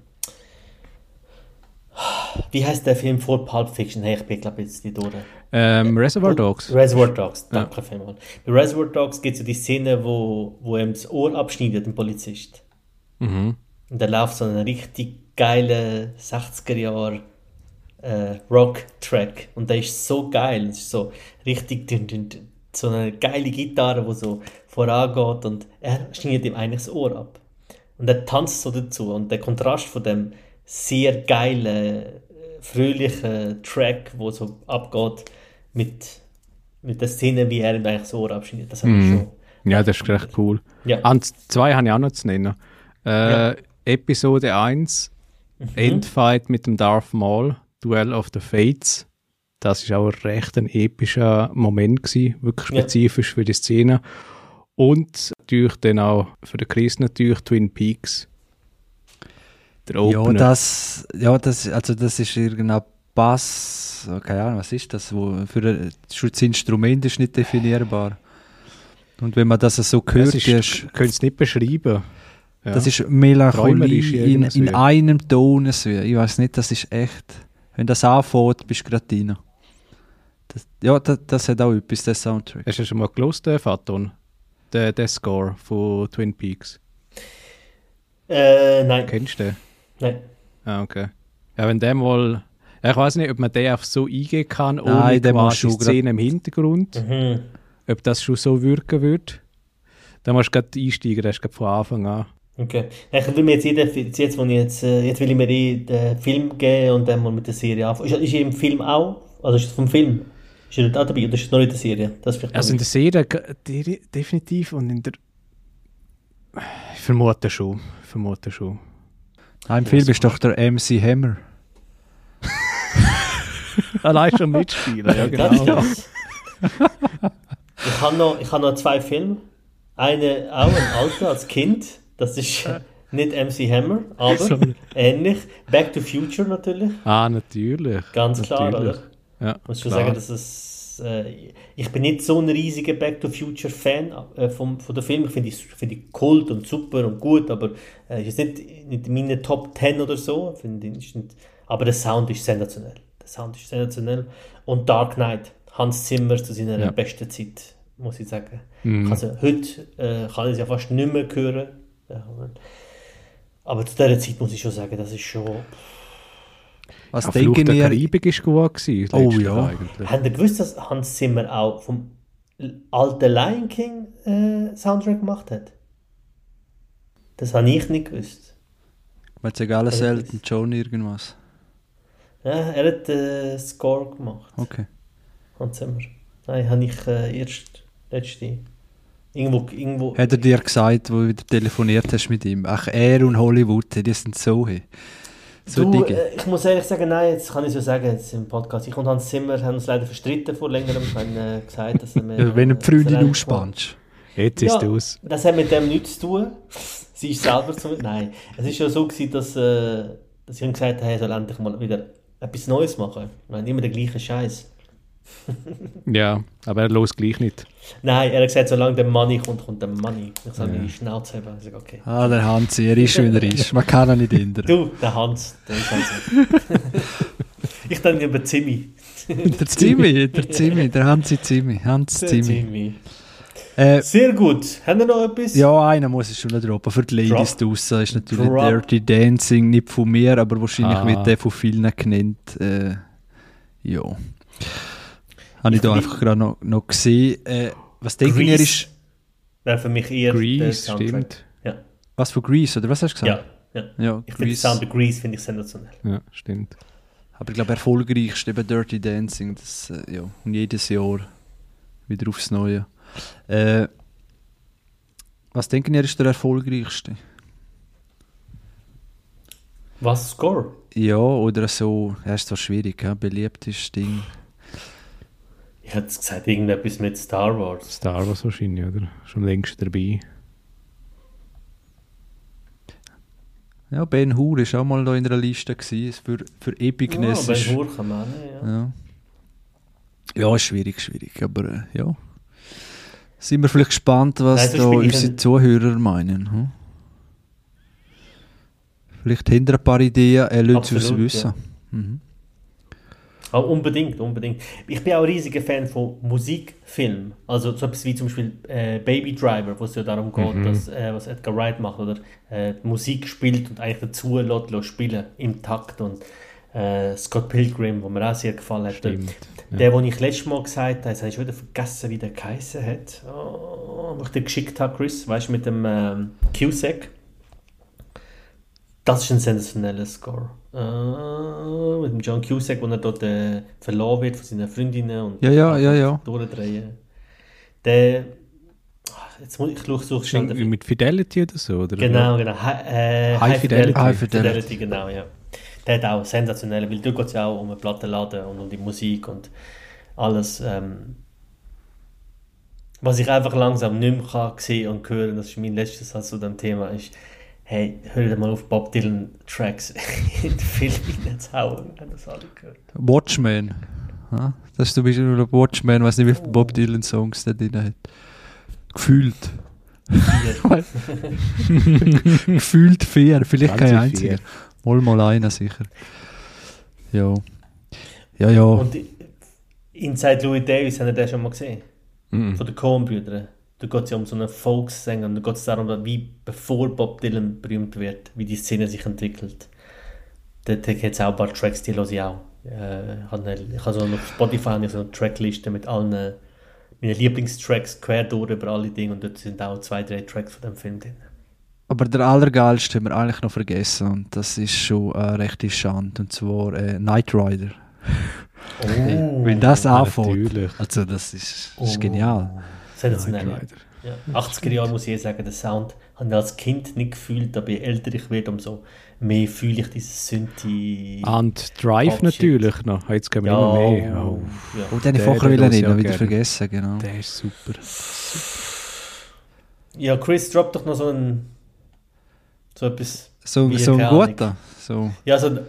wie heißt der Film vor Pulp Fiction? Hey, ich bin, glaube jetzt nicht durch. Ähm, Reservoir Dogs. Reservoir Dogs, danke vielmals. Bei Reservoir Dogs gibt es ja die Szene, wo, wo ihm das Ohr abschneidet, dem Polizist. Mhm. Und da läuft so ein richtig geiler 60er Jahre äh, Rock-Track. Und der ist so geil. Es ist so richtig dün, dün, dün, so eine geile Gitarre, die so vorangeht und er schneidet ihm eigentlich das Ohr ab. Und er tanzt so dazu. Und der Kontrast von dem sehr geilen, fröhlichen Track, wo so abgeht, mit, mit der Szene, wie er ihm eigentlich das Ohr abschneidet, das Mhm. schon. Ja, das ist recht cool. Ja. An zwei habe ich auch noch zu nennen. Äh, Ja. Episode 1, Endfight mit dem Darth Maul, Duel of the Fates. Das ist auch recht ein epischer Moment gewesen, wirklich Ja. spezifisch für die Szene. Und natürlich dann auch für den Chris natürlich Twin Peaks. Der Ja, Opener. das, ja, das, also das ist irgendein Bass, oh, keine Ahnung, was ist das? Wo, für ein, schon das Instrument ist nicht definierbar. Und wenn man das so hört, das ist, könnt es nicht beschreiben. Ja. das ist Melancholie in, in ja. einem Ton. Ich weiß nicht, das ist echt. Wenn das anfängt, bist du gerade drin. Das, ja, das, das hat auch etwas, der Soundtrack. Hast du schon mal gelost, äh, Faton? Der, der Score von Twin Peaks. Äh, nein, Kennst du den? Nein. Ah, okay. Ja, wenn der mal. Ja, ich weiß nicht, ob man den auf so eingehen kann, ohne Nein, quasi Szene im Hintergrund. Mhm. Ob das schon so wirken würde. Dann musst du gerade einsteigen, das ist gerade von Anfang an. Okay. Ich will mir jetzt, jeden, jetzt, wo ich jetzt, äh, jetzt will ich mir eh den Film geben und dann mal mit der Serie anfangen. Ist, ist er im Film auch? Also ist es vom Film? Ist er auch dabei oder ist es noch in der Serie? Das Also in der Serie definitiv und in der. Ich vermute schon. Ich vermute schon. Im Film ist doch der MC Hammer. Allein schon mitspielen, ja genau. das. ich habe noch, ich hab noch zwei Filme. Eine auch ein alter als Kind. Das ist nicht MC Hammer, aber Sorry. ähnlich. Back to Future natürlich. Ah, natürlich. Ganz klar, Natürlich. oder? Ja, muss schon sagen, dass es, äh, ich bin nicht so ein riesiger Back to Future Fan äh, vom, von der Film. Ich finde find ich Kult und super und gut, aber äh, ist nicht, nicht in meinen Top 10 oder so. Find nicht, aber der Sound ist sensationell. Der Sound ist sensationell. Und Dark Knight, Hans Zimmer zu seiner Ja. besten Zeit, muss ich sagen. Mhm. Also heute äh, kann ich es ja fast nicht mehr hören. Ja, aber zu dieser Zeit muss ich schon sagen, das ist schon. Was Ja, denken der ihr? Karibik ist gut gewesen. Oh, ja. Eigentlich. Habt ihr gewusst, dass Hans Zimmer auch vom alten Lion King äh, Soundtrack gemacht hat? Das habe ich nicht gewusst. Weil es egal Elton John irgendwas. Ja, er hat äh, Score gemacht, Okay. Hans Zimmer. Nein, habe ich äh, erst letzte. Irgendwo, irgendwo. Hat er dir gesagt, wo du wieder telefoniert hast mit ihm? Ach, er und Hollywood, die sind so. Hey. So du, äh, ich muss ehrlich sagen, nein, jetzt kann ich so sagen, jetzt im Podcast. Ich und Hans Zimmer haben uns leider verstritten vor längerem. Wir haben äh, gesagt, dass er mir... Wenn du äh, die Freundin ausspannst. Jetzt ist Ja. es aus. Das hat mit dem nichts zu tun. Sie ist selber zu. Nein. Es ist ja so, gewesen, dass, äh, dass ich ihm gesagt habe, er soll endlich mal wieder etwas Neues machen. Wir haben immer den gleichen Scheiß. Ja, aber er los gleich nicht. Nein, er hat gesagt, solange der Money kommt, kommt der Money. Ich soll mir die Schnauze haben. Ich sage, okay. Ah, der Hans, er ist, wie er ist. Man kann ihn nicht ändern. Du, der Hans, der ist halt so. ich dann über Zimmi. Der Zimmi, der Zimmi, der Hansi Zimmi. Hans Der Zimmi. Zimmi. Äh, Sehr gut. Haben wir noch etwas? ja, einer muss ich schon noch droppen. Für die Ladies Drop. draussen ist natürlich Drop. Dirty Dancing, nicht von mir, aber wahrscheinlich Ah. wird der von vielen genannt. Äh, ja. Habe ich da Ich- einfach gerade noch, noch gesehen. Äh, was denken ihr Grease. ist, Wäre für mich eher der Grease, stimmt. Ja, was von Grease, oder was hast du ja, gesagt? ja. Ja, Ich finde den. Sound der Grease finde ich sensationell. Ja, stimmt. Aber ich glaube, erfolgreichst eben Dirty Dancing. Das, äh, ja, und jedes Jahr wieder aufs Neue. Äh, was denken ihr ist der erfolgreichste? Was, Score? Ja, oder so, ja, ist zwar schwierig, ja, beliebtes Ding. Ich hätte gesagt, irgendetwas mit Star Wars. Star Wars wahrscheinlich, oder? Schon längst dabei. Ja, Ben Hur ist auch mal da in der Liste gewesen, für, für Ja, Epicness. ist, Ben Hur kann man ja. ja. ja, ist schwierig, schwierig, aber äh, ja. Sind wir vielleicht gespannt, was Nein, da unsere Zuhörer meinen. Hm? Vielleicht hinter ein paar Ideen, er lässt es uns wissen. Mhm. Ah, unbedingt, unbedingt. Ich bin auch ein riesiger Fan von Musikfilmen. Also so etwas wie zum Beispiel äh, Baby Driver, wo es ja darum geht, Mhm. dass, äh, was Edgar Wright macht, oder äh, Musik spielt und eigentlich dazu lässt, spielen im Takt. Und äh, Scott Pilgrim, wo mir auch sehr gefallen hat. Stimmt. Ja. Der, den ich letztes Mal gesagt habe, jetzt habe ich wieder vergessen, wie der geheißen hat. Oh, wo ich dir geschickt habe, Chris, weißt du, mit dem ähm, Cusack. Das ist ein sensationeller Score. Äh, mit dem John Cusack, wo er dort äh, verloren wird von seinen Freundinnen und Ja, ja, ja, ja. durchdrehen. Der. Jetzt muss ich suche schnell den- mit Fidelity oder so? Oder? Genau, genau. Hi, äh, High Fidelity. High Fidelity. genau, ja. Der hat auch sensationell, weil da geht es ja auch um einen Plattenladen und um die Musik und alles. Ähm, was ich einfach langsam nicht mehr kann sehen und hören, das ist mein letztes Satz zu dem Thema, ist, hey, hör dir mal auf Bob Dylan Tracks in den Film hineinzuhauen, wenn das alle gehört. Watchmen. Ja, das ist zum Beispiel Watchmen, weiß nicht, wie viele Bob Dylan Songs der drin hat. Gefühlt. Gefühlt vier, vielleicht kein einziger. Mal mal einer sicher. Ja. Ja, ja. Und Inside Louis Davis, habt ihr den schon mal gesehen? Mhm. Von den Coen-Brüdern. Da geht es ja um so einen Volkssänger und da geht es darum, wie bevor Bob Dylan berühmt wird, wie die Szene sich entwickelt. Da da gibt es auch ein paar Tracks, die höre ich auch. Äh, ich habe so auf Spotify habe ich so eine Trackliste mit allen äh, meinen Lieblingstracks quer durch über alle Dinge und dort sind auch zwei, drei Tracks von dem Film drin. Aber der allergeilste haben wir eigentlich noch vergessen und das ist schon eine rechte Schande und zwar äh, Knight Rider. Oh, Wenn das anfängt, also das ist, ist Oh. genial. Sensationell. Ja. Rider. Ja. 80er Jahre muss ich eh sagen, der Sound habe ich als Kind nicht gefühlt, aber je älter ich werde, umso mehr fühle ich dieses Synthi. Und Drive natürlich noch. Jetzt gehen wir Ja, immer mehr. oh, ja. Oh, den ich Der- vorher ich reden, auch wieder gerne. vergessen, genau. Der ist super. Ja, Chris, drop doch noch so ein. So etwas. So, so ein guter. So. Ja, so ein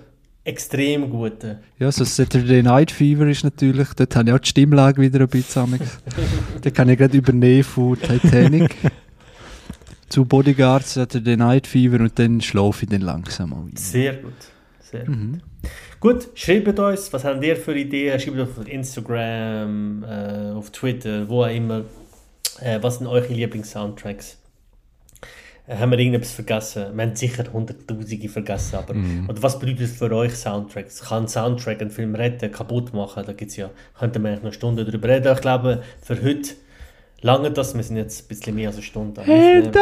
extrem guter. Ja, so Saturday Night Fever ist natürlich, dort habe ich auch die Stimmlage wieder ein bisschen amigs. Den kann ich gerade übernehmen von Titanic zu Bodyguard, Saturday Night Fever und dann schlafe ich dann langsam mal ein. Sehr gut. Sehr gut. Mhm. Gut, schreibt uns, was habt ihr für Ideen? Schreibt auf Instagram, äh, auf Twitter, wo auch immer. Äh, was sind eure Lieblings-Soundtracks? Haben wir irgendetwas vergessen? Wir haben sicher hunderttausende vergessen, aber Mhm. oder was bedeutet für euch Soundtracks? Kann Soundtrack einen Film retten, kaputt machen? Da gibt's ja, könnten wir eigentlich noch Stunden darüber reden. Ich glaube, für heute lange das. Wir sind jetzt ein bisschen mehr als eine Stunde. Aufnehmen.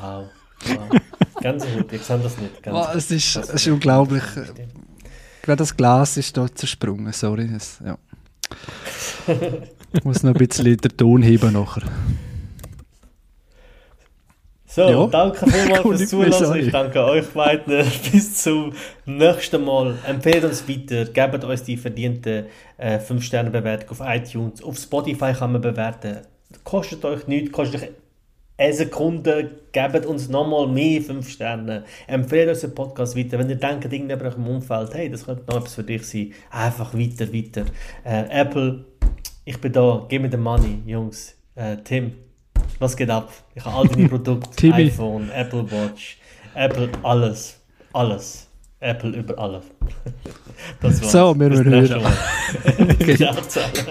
Wow. wow. Gänsehaut, ich sehe das nicht. Oh, Gänsehaut. es ist, Das es ist unglaublich. Stimmt. Gerade das Glas ist da zersprungen, sorry. Es, ja. Ich muss noch ein bisschen den Ton heben nachher. So, Ja. danke vielmals fürs Zuhören. Ich danke euch beiden. Bis zum nächsten Mal. Empfehlt uns weiter. Gebt uns die verdiente äh, 5-Sterne-Bewertung auf iTunes. Auf Spotify kann man bewerten. Kostet euch nichts, kostet euch eine Sekunde. Gebt uns nochmal mehr 5 Sterne. Empfehlt unseren Podcast weiter. Wenn ihr denkt, irgendjemand im Umfeld, hey, das könnte noch etwas für dich sein, einfach weiter, weiter. Äh, Apple, ich bin da. Gib mir den Money, Jungs. Äh, Tim. Was geht ab? Ich habe all deine Produkte. IPhone, Apple Watch, Apple, alles. Alles. Apple über alles. Das war's. So, wir hören. Mal. Okay.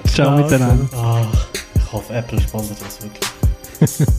Ciao miteinander. Ah, ich hoffe, Apple sponsert das wirklich.